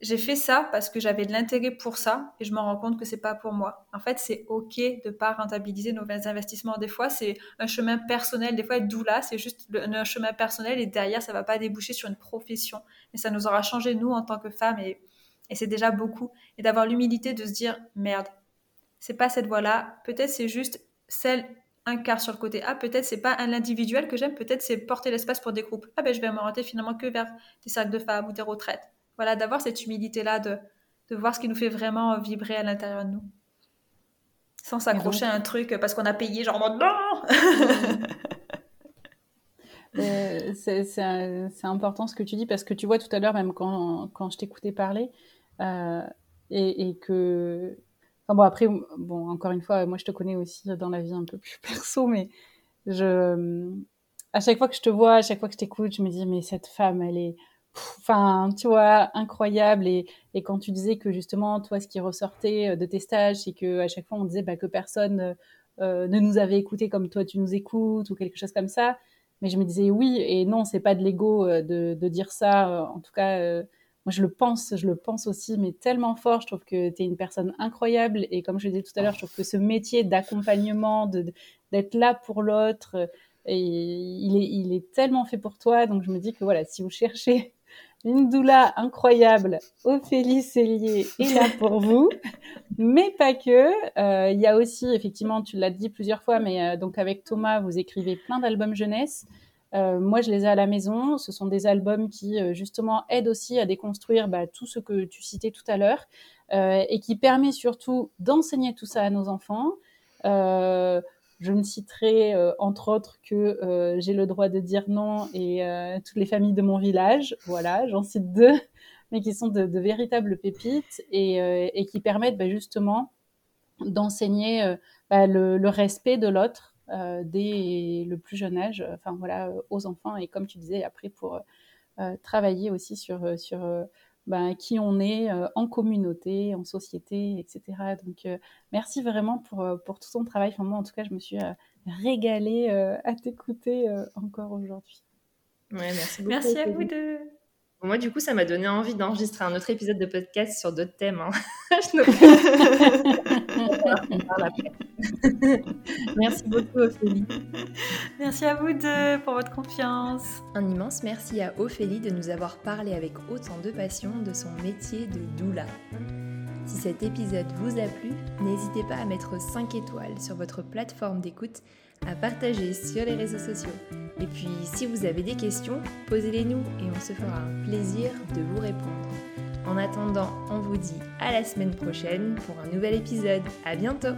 j'ai fait ça parce que j'avais de l'intérêt pour ça et je me rends compte que c'est pas pour moi. En fait, c'est ok de pas rentabiliser nos investissements. Des fois, c'est un chemin personnel. Des fois, être doula, c'est juste un chemin personnel et derrière, ça va pas déboucher sur une profession. Mais ça nous aura changé nous en tant que femmes et c'est déjà beaucoup. Et d'avoir l'humilité de se dire merde, c'est pas cette voie-là. Peut-être c'est juste celle un quart sur le côté A. Peut-être c'est pas un individuel que j'aime. Peut-être c'est porter l'espace pour des groupes. Ah ben, je vais m'orienter finalement que vers des cercles de femmes ou des retraites voilà, d'avoir cette humilité-là, de, de voir ce qui nous fait vraiment vibrer à l'intérieur de nous. Sans s'accrocher à un truc parce qu'on a payé, genre non euh, C'est important ce que tu dis parce que tu vois tout à l'heure, même quand, quand je t'écoutais parler, euh, et, et, que. Enfin bon, après, bon, encore une fois, moi je te connais aussi dans la vie un peu plus perso, mais je. À chaque fois que je te vois, à chaque fois que je t'écoute, je me dis, mais cette femme, elle est enfin, tu vois, incroyable. Et, et, quand tu disais que justement, toi, ce qui ressortait euh, de tes stages, c'est que à chaque fois, on disait bah, que personne euh, euh, ne nous avait écouté comme toi, tu nous écoutes ou quelque chose comme ça. Mais je me disais oui et non, c'est pas de l'ego de, de, dire ça. En tout cas, moi, je le pense, je le pense aussi, mais tellement fort. Je trouve que tu es une personne incroyable. Et comme je disais tout à l'heure, je trouve que ce métier d'accompagnement, d'être là pour l'autre, et il est, il est tellement fait pour toi. Donc, je me dis que voilà, si vous cherchez une doula incroyable, Ophélie Cellier est là pour vous, mais pas que. Euh, il y a aussi, effectivement, tu l'as dit plusieurs fois, mais euh, donc avec Thomas, vous écrivez plein d'albums jeunesse. Euh, moi, je les ai à la maison. Ce sont des albums qui, justement, aident aussi à déconstruire bah, tout ce que tu citais tout à l'heure et qui permet surtout d'enseigner tout ça à nos enfants. Je ne citerai euh, entre autres que euh, j'ai le droit de dire non et euh, toutes les familles de mon village. Voilà, j'en cite deux, mais qui sont de, véritables pépites et, qui permettent bah, justement d'enseigner bah, le, respect de l'autre dès le plus jeune âge, enfin voilà, aux enfants et comme tu disais après pour travailler aussi sur sur ben, qui on est euh, en communauté, en société, etc. Donc, euh, merci vraiment pour, euh, pour tout ton travail. Enfin, moi, en tout cas, je me suis régalée à t'écouter encore aujourd'hui. Ouais, merci beaucoup. Merci à vous deux. Moi, du coup, ça m'a donné envie d'enregistrer un autre épisode de podcast sur d'autres thèmes. Hein. merci beaucoup, Ophélie. Merci à vous deux pour votre confiance. Un immense merci à Ophélie de nous avoir parlé avec autant de passion de son métier de doula. Si cet épisode vous a plu, n'hésitez pas à mettre 5 étoiles sur votre plateforme d'écoute, à partager sur les réseaux sociaux. Et puis, si vous avez des questions, posez-les-nous et on se fera un plaisir de vous répondre. En attendant, on vous dit à la semaine prochaine pour un nouvel épisode. À bientôt!